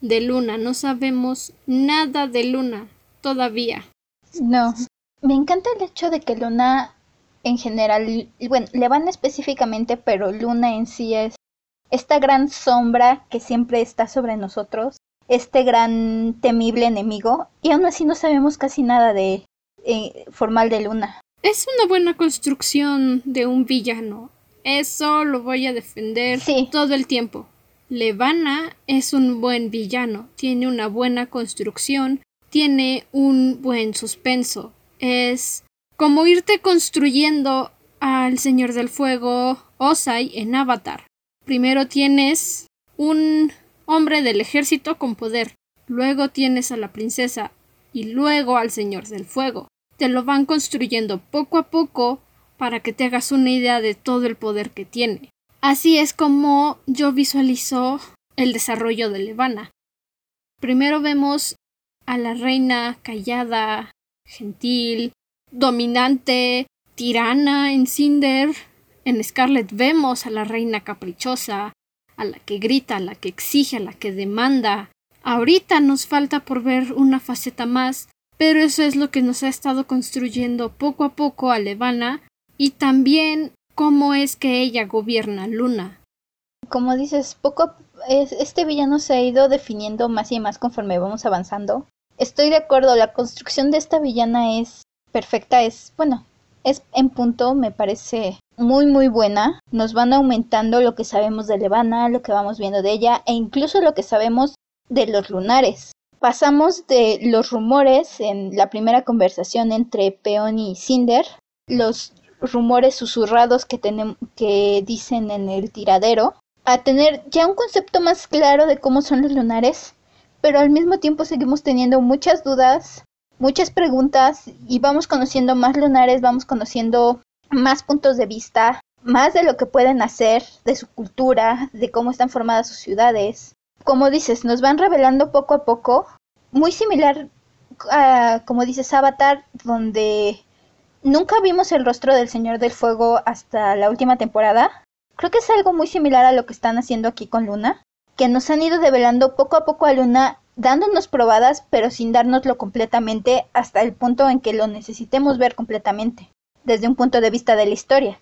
Speaker 1: de Luna, no sabemos nada de Luna todavía.
Speaker 2: No. Me encanta el hecho de que Luna en general, bueno, Levana específicamente, pero Luna en sí es esta gran sombra que siempre está sobre nosotros, este gran temible enemigo, y aún así no sabemos casi nada de eh, formal de Luna.
Speaker 1: Es una buena construcción de un villano. Eso lo voy a defender
Speaker 2: Sí.
Speaker 1: todo el tiempo. Levana es un buen villano, tiene una buena construcción, tiene un buen suspenso. Es como irte construyendo al Señor del Fuego Osai en Avatar. Primero tienes un hombre del ejército con poder, luego tienes a la princesa y luego al Señor del Fuego. Te lo van construyendo poco a poco para que te hagas una idea de todo el poder que tiene. Así es como yo visualizo el desarrollo de Levana. Primero vemos a la reina callada, gentil, dominante, tirana en Cinder. En Scarlet vemos a la reina caprichosa, a la que grita, a la que exige, a la que demanda. Ahorita nos falta por ver una faceta más, pero eso es lo que nos ha estado construyendo poco a poco a Levana y también cómo es que ella gobierna Luna.
Speaker 2: Como dices, poco este villano se ha ido definiendo más y más conforme vamos avanzando. Estoy de acuerdo, la construcción de esta villana es perfecta, es bueno, es en punto, me parece muy muy buena. Nos van aumentando lo que sabemos de Levana, lo que vamos viendo de ella e incluso lo que sabemos de los lunares. Pasamos de los rumores en la primera conversación entre Peon y Cinder, los rumores susurrados que, que dicen en el tiradero, a tener ya un concepto más claro de cómo son los lunares, pero al mismo tiempo seguimos teniendo muchas dudas, muchas preguntas y vamos conociendo más lunares, vamos conociendo más puntos de vista, más de lo que pueden hacer, de su cultura, de cómo están formadas sus ciudades. Como dices, nos van revelando poco a poco, muy similar a, como dices, Avatar, donde Nunca vimos el rostro del Señor del Fuego hasta la última temporada. Creo que es algo muy similar a lo que están haciendo aquí con Luna, que nos han ido develando poco a poco a Luna, dándonos probadas, pero sin dárnoslo completamente hasta el punto en que lo necesitemos ver completamente, desde un punto de vista de la historia.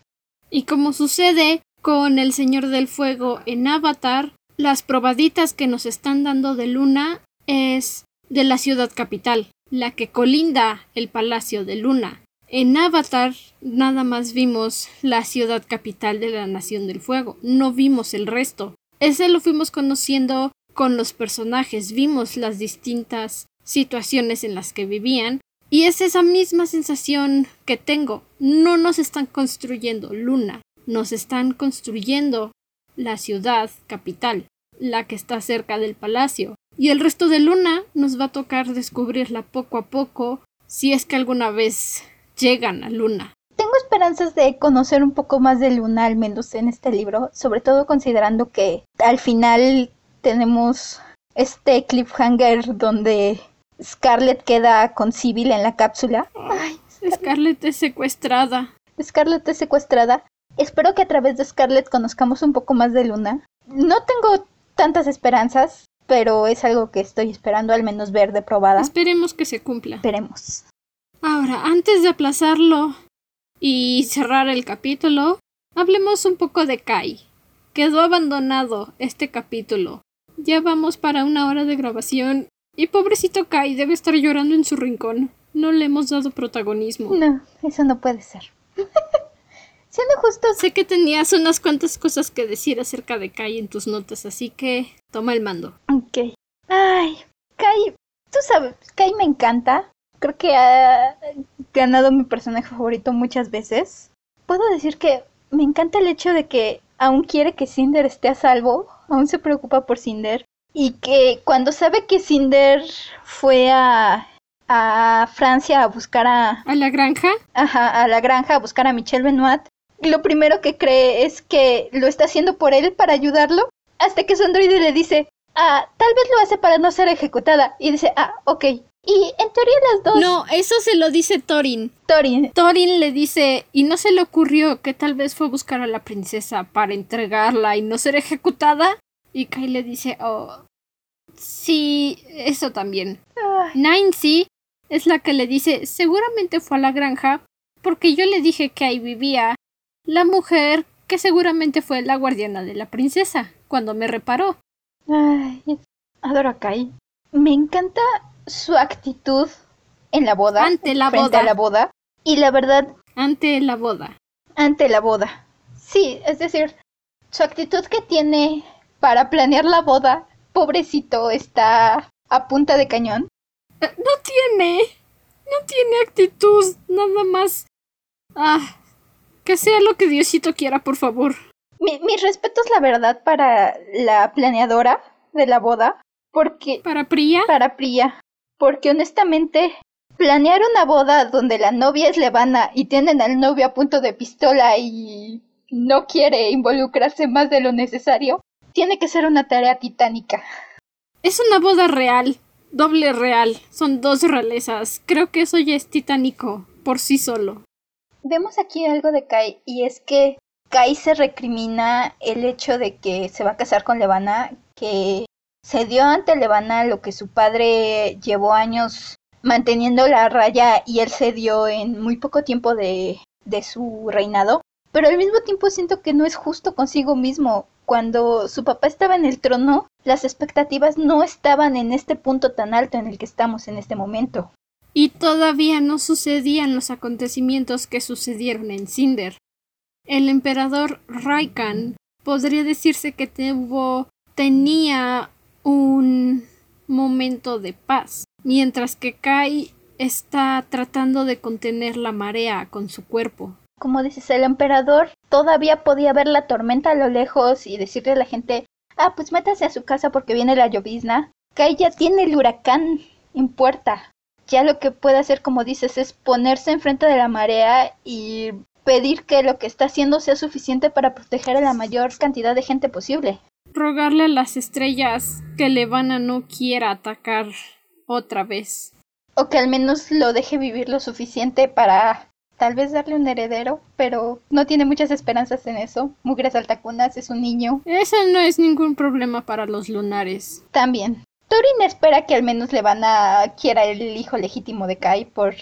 Speaker 1: Y como sucede con el Señor del Fuego en Avatar, las probaditas que nos están dando de Luna es de la ciudad capital, la que colinda el Palacio de Luna, en Avatar nada más vimos la ciudad capital de la Nación del Fuego, no vimos el resto. Ese lo fuimos conociendo con los personajes, vimos las distintas situaciones en las que vivían y es esa misma sensación que tengo. No nos están construyendo Luna, nos están construyendo la ciudad capital, la que está cerca del palacio. Y el resto de Luna nos va a tocar descubrirla poco a poco, si es que alguna vez llegan a Luna.
Speaker 2: Tengo esperanzas de conocer un poco más de Luna, al menos en este libro, sobre todo considerando que al final tenemos este cliffhanger donde Scarlett queda con Civil en la cápsula.
Speaker 1: Ay, Scarlett es secuestrada.
Speaker 2: Scarlett es secuestrada. Espero que a través de Scarlett conozcamos un poco más de Luna. No tengo tantas esperanzas, pero es algo que estoy esperando al menos ver de probada.
Speaker 1: Esperemos que se cumpla.
Speaker 2: Esperemos.
Speaker 1: Ahora, antes de aplazarlo y cerrar el capítulo, hablemos un poco de Kai. Quedó abandonado este capítulo. Ya vamos para una hora de grabación y pobrecito Kai debe estar llorando en su rincón. No le hemos dado protagonismo.
Speaker 2: No, eso no puede ser. [laughs] Siendo justo.
Speaker 1: Sé que tenías unas cuantas cosas que decir acerca de Kai en tus notas, así que toma el mando.
Speaker 2: Ok. Ay, Kai, tú sabes, Kai me encanta creo que ha ganado mi personaje favorito muchas veces. Puedo decir que me encanta el hecho de que aún quiere que Cinder esté a salvo, aún se preocupa por Cinder. Y que cuando sabe que Cinder fue a, a Francia a buscar a...
Speaker 1: ¿A la granja?
Speaker 2: Ajá, a la granja a buscar a Michel Benoit, lo primero que cree es que lo está haciendo por él para ayudarlo, hasta que su androide le dice, ah, tal vez lo hace para no ser ejecutada. Y dice, ah, ok, y en teoría las dos.
Speaker 1: No, eso se lo dice Thorin.
Speaker 2: Thorin.
Speaker 1: Thorin le dice, y no se le ocurrió que tal vez fue a buscar a la princesa para entregarla y no ser ejecutada. Y Kai le dice, oh, sí, eso también. Nancy es la que le dice, seguramente fue a la granja porque yo le dije que ahí vivía la mujer que seguramente fue la guardiana de la princesa cuando me reparó.
Speaker 2: Ay, adoro a Kai. Me encanta su actitud en la boda.
Speaker 1: Ante la
Speaker 2: frente
Speaker 1: boda.
Speaker 2: a la boda. Y la verdad.
Speaker 1: Ante la boda.
Speaker 2: Ante la boda. Sí, es decir, su actitud que tiene para planear la boda, pobrecito, está a punta de cañón.
Speaker 1: Eh, no tiene. No tiene actitud, nada más. Ah, que sea lo que Diosito quiera, por favor.
Speaker 2: Mi, mis respetos, la verdad, para la planeadora de la boda. Porque.
Speaker 1: ¿Para Priya?
Speaker 2: Para Priya porque honestamente planear una boda donde la novia es Levana y tienen al novio a punto de pistola y no quiere involucrarse más de lo necesario, tiene que ser una tarea titánica.
Speaker 1: Es una boda real, doble real, son dos realezas. Creo que eso ya es titánico por sí solo.
Speaker 2: Vemos aquí algo de Kai y es que Kai se recrimina el hecho de que se va a casar con Levana, que se dio ante Levana lo que su padre llevó años manteniendo la raya y él se dio en muy poco tiempo de, de su reinado. Pero al mismo tiempo siento que no es justo consigo mismo. Cuando su papá estaba en el trono, las expectativas no estaban en este punto tan alto en el que estamos en este momento.
Speaker 1: Y todavía no sucedían los acontecimientos que sucedieron en Cinder. El emperador Raikan podría decirse que tuvo, tenía un momento de paz, mientras que Kai está tratando de contener la marea con su cuerpo.
Speaker 2: Como dices, el emperador todavía podía ver la tormenta a lo lejos y decirle a la gente, ah, pues métase a su casa porque viene la llovizna. Kai ya tiene el huracán en puerta. Ya lo que puede hacer, como dices, es ponerse enfrente de la marea y pedir que lo que está haciendo sea suficiente para proteger a la mayor cantidad de gente posible
Speaker 1: rogarle a las estrellas que Levana no quiera atacar otra vez.
Speaker 2: O que al menos lo deje vivir lo suficiente para tal vez darle un heredero, pero no tiene muchas esperanzas en eso. Mugres Altacunas es un niño.
Speaker 1: Eso no es ningún problema para los lunares.
Speaker 2: También. Thorin espera que al menos Levana quiera el hijo legítimo de Kai por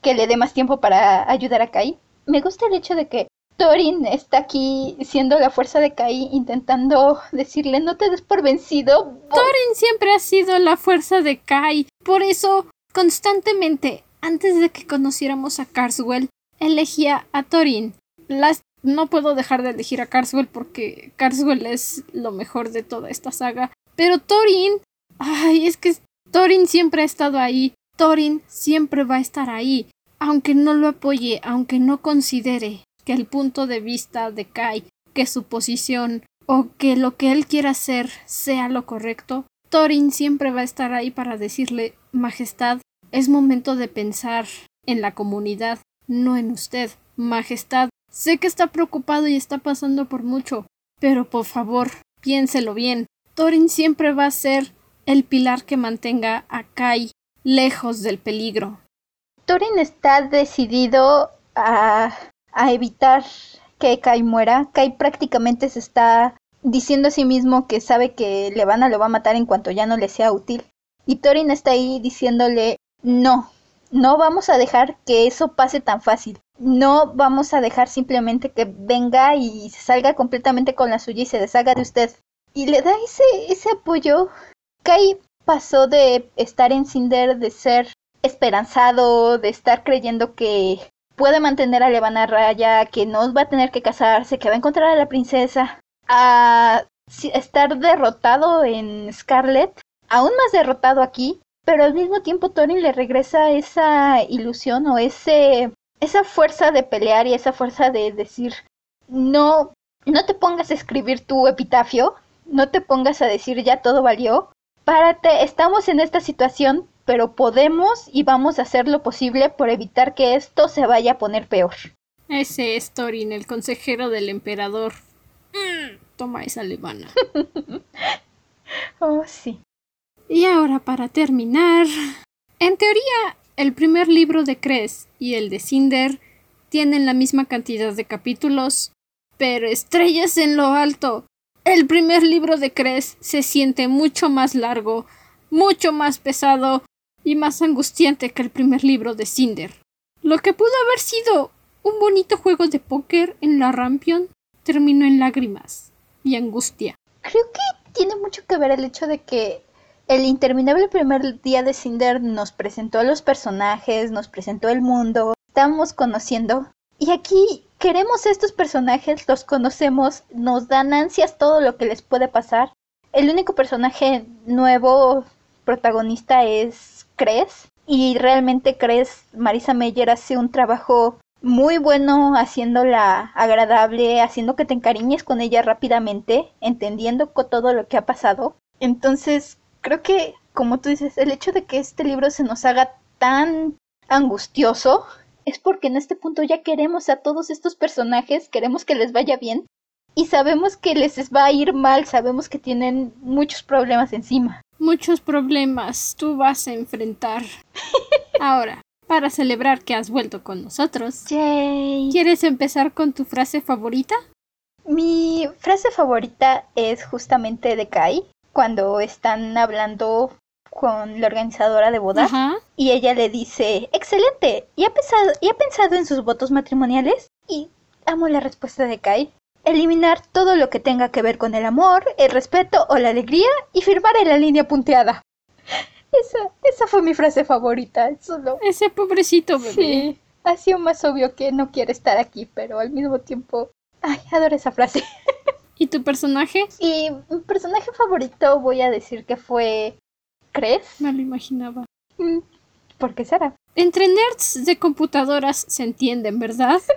Speaker 2: que le dé más tiempo para ayudar a Kai. Me gusta el hecho de que Thorin está aquí siendo la fuerza de Kai, intentando decirle no te des por vencido.
Speaker 1: Thorin siempre ha sido la fuerza de Kai. Por eso, constantemente, antes de que conociéramos a Carswell, elegía a Thorin. Las... No puedo dejar de elegir a Carswell porque Carswell es lo mejor de toda esta saga. Pero Thorin... Ay, es que Thorin siempre ha estado ahí. Thorin siempre va a estar ahí. Aunque no lo apoye, aunque no considere que el punto de vista de Kai, que su posición o que lo que él quiera hacer sea lo correcto, Thorin siempre va a estar ahí para decirle Majestad, es momento de pensar en la comunidad, no en usted. Majestad, sé que está preocupado y está pasando por mucho, pero por favor, piénselo bien. Thorin siempre va a ser el pilar que mantenga a Kai lejos del peligro.
Speaker 2: Thorin está decidido a a evitar que Kai muera. Kai prácticamente se está diciendo a sí mismo que sabe que Levana lo va a matar en cuanto ya no le sea útil. Y Thorin está ahí diciéndole no, no vamos a dejar que eso pase tan fácil. No vamos a dejar simplemente que venga y se salga completamente con la suya y se deshaga de usted. Y le da ese, ese apoyo. Kai pasó de estar en Cinder, de ser esperanzado, de estar creyendo que puede mantener a Levana raya, que no va a tener que casarse, que va a encontrar a la princesa, a estar derrotado en Scarlet, aún más derrotado aquí, pero al mismo tiempo Thorin le regresa esa ilusión o ese esa fuerza de pelear y esa fuerza de decir no no te pongas a escribir tu epitafio, no te pongas a decir ya todo valió, párate, estamos en esta situación, pero podemos y vamos a hacer lo posible por evitar que esto se vaya a poner peor.
Speaker 1: Ese es Thorin, el consejero del emperador. Mm, toma esa levana. [laughs]
Speaker 2: oh, sí.
Speaker 1: Y ahora para terminar, en teoría el primer libro de Cres y el de Cinder tienen la misma cantidad de capítulos, pero estrellas en lo alto. El primer libro de Cres se siente mucho más largo, mucho más pesado y más angustiante que el primer libro de Cinder. Lo que pudo haber sido un bonito juego de póker en la Rampion terminó en lágrimas y angustia.
Speaker 2: Creo que tiene mucho que ver el hecho de que el interminable primer día de Cinder nos presentó a los personajes, nos presentó el mundo, estamos conociendo. Y aquí queremos estos personajes, los conocemos, nos dan ansias todo lo que les puede pasar. El único personaje nuevo protagonista es crees y realmente crees Marisa Meyer hace un trabajo muy bueno haciéndola agradable, haciendo que te encariñes con ella rápidamente, entendiendo todo lo que ha pasado. Entonces, creo que, como tú dices, el hecho de que este libro se nos haga tan angustioso, es porque en este punto ya queremos a todos estos personajes, queremos que les vaya bien y sabemos que les va a ir mal, sabemos que tienen muchos problemas encima.
Speaker 1: Muchos problemas tú vas a enfrentar. [laughs] Ahora, para celebrar que has vuelto con nosotros,
Speaker 2: Yay.
Speaker 1: ¿quieres empezar con tu frase favorita?
Speaker 2: Mi frase favorita es justamente de Kai, cuando están hablando con la organizadora de boda y ella le dice, excelente, ¿y ha, pensado, ¿y ha pensado en sus votos matrimoniales? Y amo la respuesta de Kai. Eliminar todo lo que tenga que ver con el amor, el respeto o la alegría y firmar en la línea punteada. [laughs] Esa, esa fue mi frase favorita. Solo,
Speaker 1: Ese pobrecito bebé.
Speaker 2: sí, ha sido más obvio que no quiere estar aquí, pero al mismo tiempo, ay, adoro esa frase. [laughs]
Speaker 1: ¿Y tu personaje?
Speaker 2: Y mi personaje favorito voy a decir que fue Cres.
Speaker 1: Me lo imaginaba.
Speaker 2: Mm, ¿Por qué será?
Speaker 1: Entre nerds de computadoras se entienden, ¿verdad? [laughs]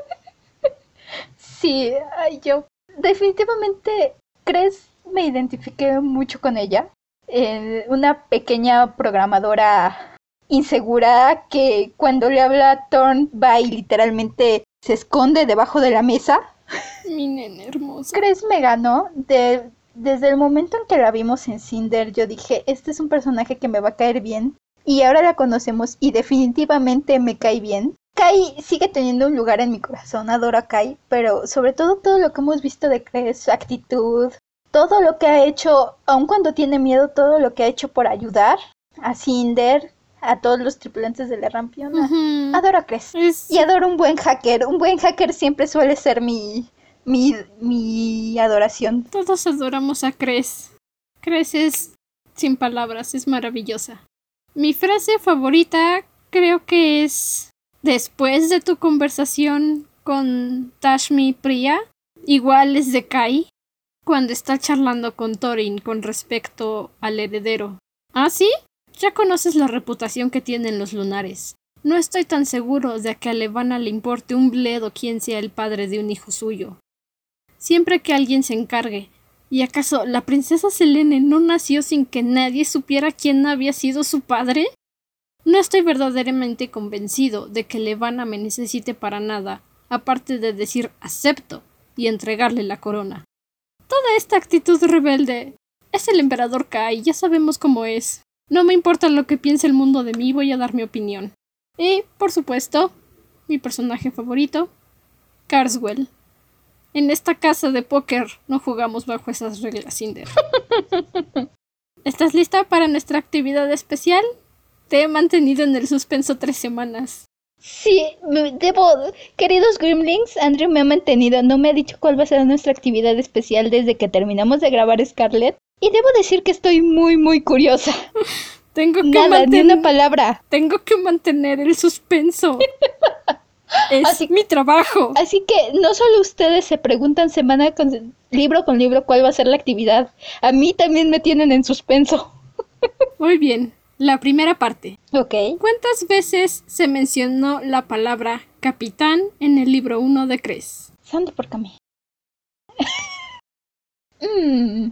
Speaker 2: Sí, ay, yo definitivamente Cres me identifiqué mucho con ella. Eh, una pequeña programadora insegura que cuando le habla a Thorn va y literalmente se esconde debajo de la mesa.
Speaker 1: Mi nena hermosa.
Speaker 2: Cres me ganó. De, desde el momento en que la vimos en Cinder, yo dije, este es un personaje que me va a caer bien. Y ahora la conocemos y definitivamente me cae bien. Kai sigue teniendo un lugar en mi corazón, adoro a Kai, pero sobre todo todo lo que hemos visto de Cres, su actitud, todo lo que ha hecho, aun cuando tiene miedo, todo lo que ha hecho por ayudar a Cinder, a todos los tripulantes de la Rampiona. Adoro a Cres.
Speaker 1: Es-
Speaker 2: Y adoro un buen hacker. Un buen hacker siempre suele ser mi, mi, mi adoración.
Speaker 1: Todos adoramos a Cres. Cres es, sin palabras, es maravillosa. Mi frase favorita creo que es después de tu conversación con Tashmi Priya, igual es de Kai, cuando está charlando con Thorin con respecto al heredero. ¿Ah, sí? Ya conoces la reputación que tienen los lunares. No estoy tan seguro de que a Levana le importe un bledo quién sea el padre de un hijo suyo. Siempre que alguien se encargue. ¿Y acaso la princesa Selene no nació sin que nadie supiera quién había sido su padre? No estoy verdaderamente convencido de que Levana me necesite para nada, aparte de decir acepto y entregarle la corona. Toda esta actitud rebelde es el emperador Kai, ya sabemos cómo es. No me importa lo que piense el mundo de mí, voy a dar mi opinión. Y, por supuesto, mi personaje favorito, Carswell. En esta casa de póker no jugamos bajo esas reglas, Cinder. [laughs] ¿Estás lista para nuestra actividad especial? Te he mantenido en el suspenso tres semanas.
Speaker 2: Sí, me- debo. Queridos Grimlings, Andrew me ha mantenido. No me ha dicho cuál va a ser nuestra actividad especial desde que terminamos de grabar Scarlet. Y debo decir que estoy muy, muy curiosa. [laughs]
Speaker 1: Tengo que,
Speaker 2: Nada, ni
Speaker 1: manten-
Speaker 2: una palabra.
Speaker 1: Tengo que mantener el suspenso. [laughs] es
Speaker 2: Así-
Speaker 1: mi trabajo.
Speaker 2: Así que no solo ustedes se preguntan semana con libro con libro cuál va a ser la actividad. A mí también me tienen en suspenso. [laughs]
Speaker 1: Muy bien. La primera parte.
Speaker 2: Ok.
Speaker 1: ¿Cuántas veces se mencionó la palabra capitán en el libro 1 de Cres?
Speaker 2: Santo por mí. [laughs] Mm,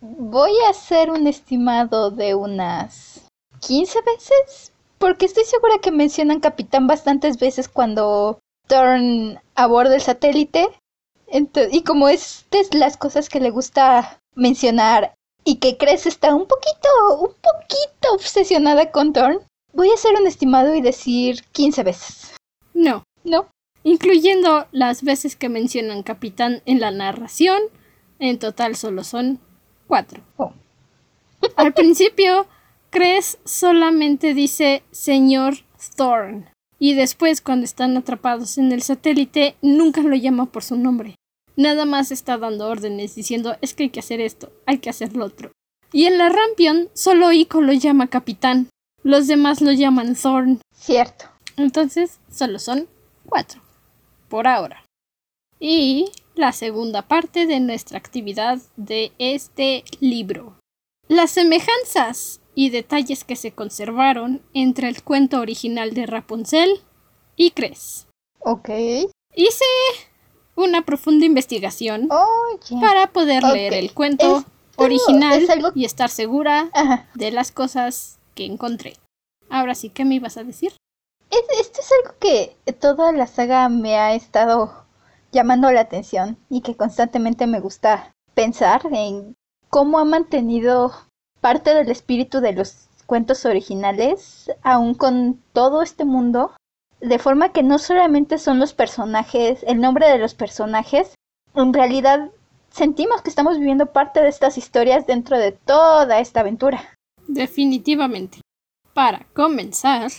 Speaker 2: voy a hacer un estimado de unas 15 veces. Porque estoy segura que mencionan capitán bastantes veces cuando Thorn aborda el satélite. Y como es de las cosas que le gusta mencionar y que crees está un poquito, un poquito obsesionada con Thorn, voy a hacer un estimado y decir 15 veces.
Speaker 1: No.
Speaker 2: ¿No?
Speaker 1: Incluyendo las veces que mencionan capitán en la narración, en total solo son cuatro.
Speaker 2: Oh.
Speaker 1: Al principio, Cres solamente dice señor Thorn. Y después, cuando están atrapados en el satélite, nunca lo llama por su nombre. Nada más está dando órdenes diciendo es que hay que hacer esto, hay que hacer lo otro. Y en la Rampion, solo Ico lo llama capitán. Los demás lo llaman Thorn.
Speaker 2: Cierto.
Speaker 1: Entonces, solo son cuatro. Por ahora. Y la segunda parte de nuestra actividad de este libro. Las semejanzas y detalles que se conservaron entre el cuento original de Rapunzel y Cres.
Speaker 2: Ok.
Speaker 1: Hice una profunda investigación
Speaker 2: Oye.
Speaker 1: para poder leer el cuento
Speaker 2: Esto
Speaker 1: original
Speaker 2: algo-
Speaker 1: y estar segura
Speaker 2: Ajá.
Speaker 1: de las cosas que encontré. Ahora sí, ¿qué me ibas a decir?
Speaker 2: esto es algo que toda la saga me ha estado llamando la atención y que constantemente me gusta pensar en cómo ha mantenido parte del espíritu de los cuentos originales, aún con todo este mundo, de forma que no solamente son los personajes, el nombre de los personajes, en realidad sentimos que estamos viviendo parte de estas historias dentro de toda esta aventura.
Speaker 1: Definitivamente. Para comenzar,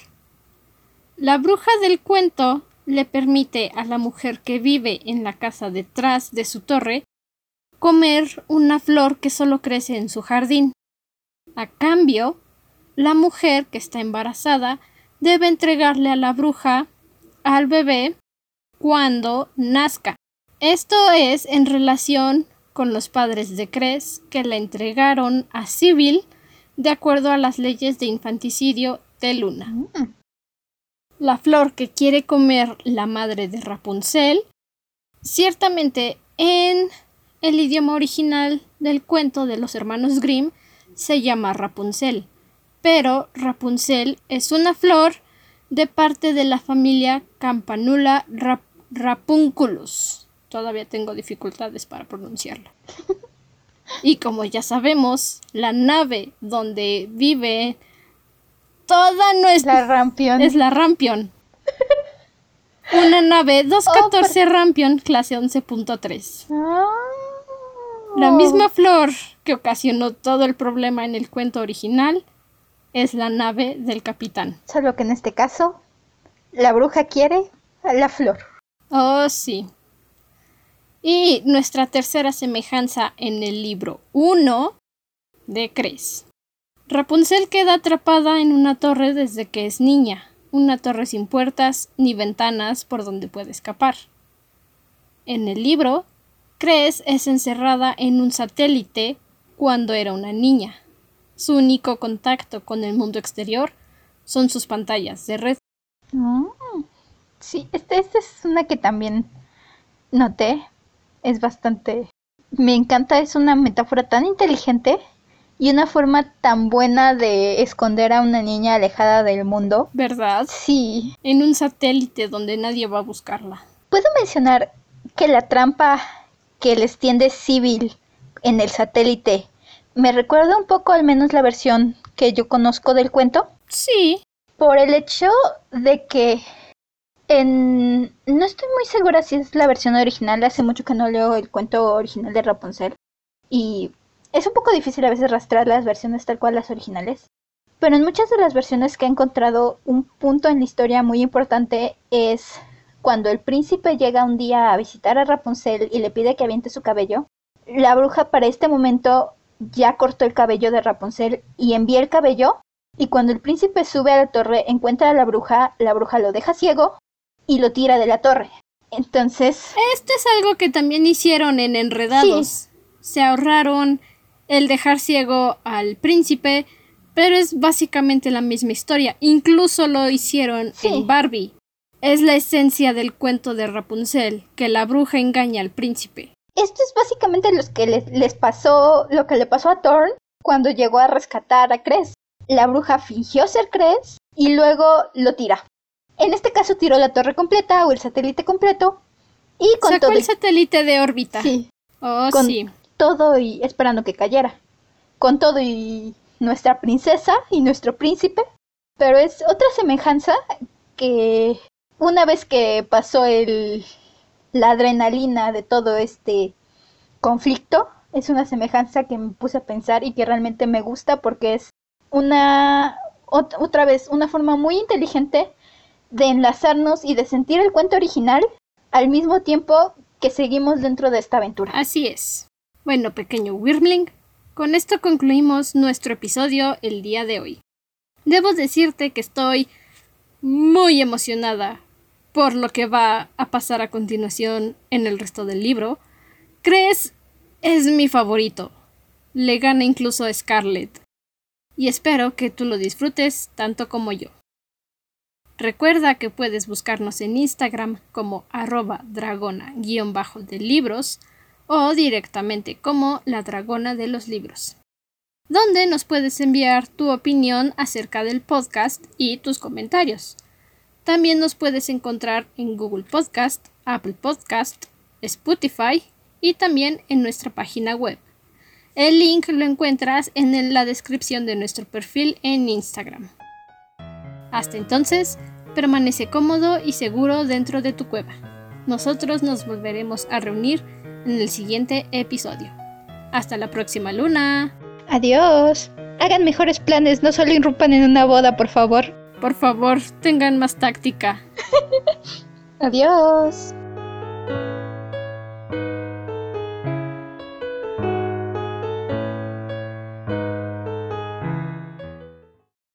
Speaker 1: la bruja del cuento le permite a la mujer que vive en la casa detrás de su torre comer una flor que solo crece en su jardín. A cambio, la mujer que está embarazada debe entregarle a la bruja al bebé cuando nazca. Esto es en relación con los padres de Cres que le entregaron a Civil de acuerdo a las leyes de infanticidio de Luna. Mm. La flor que quiere comer la madre de Rapunzel, ciertamente en el idioma original del cuento de los hermanos Grimm se llama Rapunzel, pero Rapunzel es una flor de parte de la familia Campanula Rapunculus. Todavía tengo dificultades para pronunciarlo. [laughs] Y como ya sabemos, la nave donde vive toda nuestra...
Speaker 2: Rampion.
Speaker 1: Es la Rampion. [laughs] Una nave 214 Rampion, clase 11.3. Ah. La misma flor que ocasionó todo el problema en el cuento original es la nave del capitán.
Speaker 2: Solo que en este caso, la bruja quiere a la flor.
Speaker 1: Oh, sí. Y nuestra tercera semejanza en el libro 1 de Cres. Rapunzel queda atrapada en una torre desde que es niña, una torre sin puertas ni ventanas por donde puede escapar. En el libro, Cres es encerrada en un satélite cuando era una niña. Su único contacto con el mundo exterior son sus pantallas de red.
Speaker 2: Mm, sí, esta este es una que también noté. Es bastante... Me encanta, es una metáfora tan inteligente y una forma tan buena de esconder a una niña alejada del mundo.
Speaker 1: ¿Verdad?
Speaker 2: Sí.
Speaker 1: En un satélite donde nadie va a buscarla.
Speaker 2: Puedo mencionar que la trampa que les tiende Civil en el satélite me recuerda un poco al menos la versión que yo conozco del cuento.
Speaker 1: Sí.
Speaker 2: Por el hecho de que en... no estoy muy segura si es la versión original, hace mucho que no leo el cuento original de Rapunzel y es un poco difícil a veces rastrear las versiones tal cual las originales. Pero en muchas de las versiones que he encontrado un punto en la historia muy importante es cuando el príncipe llega un día a visitar a Rapunzel y le pide que aviente su cabello. La bruja para este momento ya cortó el cabello de Rapunzel y envía el cabello. Y cuando el príncipe sube a la torre, encuentra a la bruja, la bruja lo deja ciego y lo tira de la torre. Entonces.
Speaker 1: Esto es algo que también hicieron en Enredados. Se ahorraron el dejar ciego al príncipe, pero es básicamente la misma historia. Incluso lo hicieron en Barbie. Es la esencia del cuento de Rapunzel, que la bruja engaña al príncipe.
Speaker 2: Esto es básicamente lo que les, pasó, lo que le pasó a Thorn cuando llegó a rescatar a Cres. La bruja fingió ser Cres y luego lo tira. En este caso tiró la torre completa o el satélite completo y con
Speaker 1: Sacó
Speaker 2: todo
Speaker 1: el satélite de órbita.
Speaker 2: Sí.
Speaker 1: Oh,
Speaker 2: con
Speaker 1: sí.
Speaker 2: Todo y esperando que cayera. Con todo y nuestra princesa y nuestro príncipe. Pero es otra semejanza que una vez que pasó el la adrenalina de todo este conflicto es una semejanza que me puse a pensar y que realmente me gusta porque es una otra vez una forma muy inteligente de enlazarnos y de sentir el cuento original al mismo tiempo que seguimos dentro de esta aventura.
Speaker 1: Así es. Bueno, pequeño Wyrmling, con esto concluimos nuestro episodio el día de hoy. Debo decirte que estoy muy emocionada por lo que va a pasar a continuación en el resto del libro. Crees es mi favorito. Le gana incluso a Scarlett. Y espero que tú lo disfrutes tanto como yo. Recuerda que puedes buscarnos en Instagram como arroba dragona-de libros o directamente como la dragona de los libros, donde nos puedes enviar tu opinión acerca del podcast y tus comentarios. También nos puedes encontrar en Google Podcast, Apple Podcast, Spotify y también en nuestra página web. El link lo encuentras en la descripción de nuestro perfil en Instagram. Hasta entonces, permanece cómodo y seguro dentro de tu cueva. Nosotros nos volveremos a reunir en el siguiente episodio. Hasta la próxima luna.
Speaker 2: Adiós. Hagan mejores planes, no solo irrumpan en una boda, por favor.
Speaker 1: Por favor, tengan más táctica. [laughs]
Speaker 2: Adiós.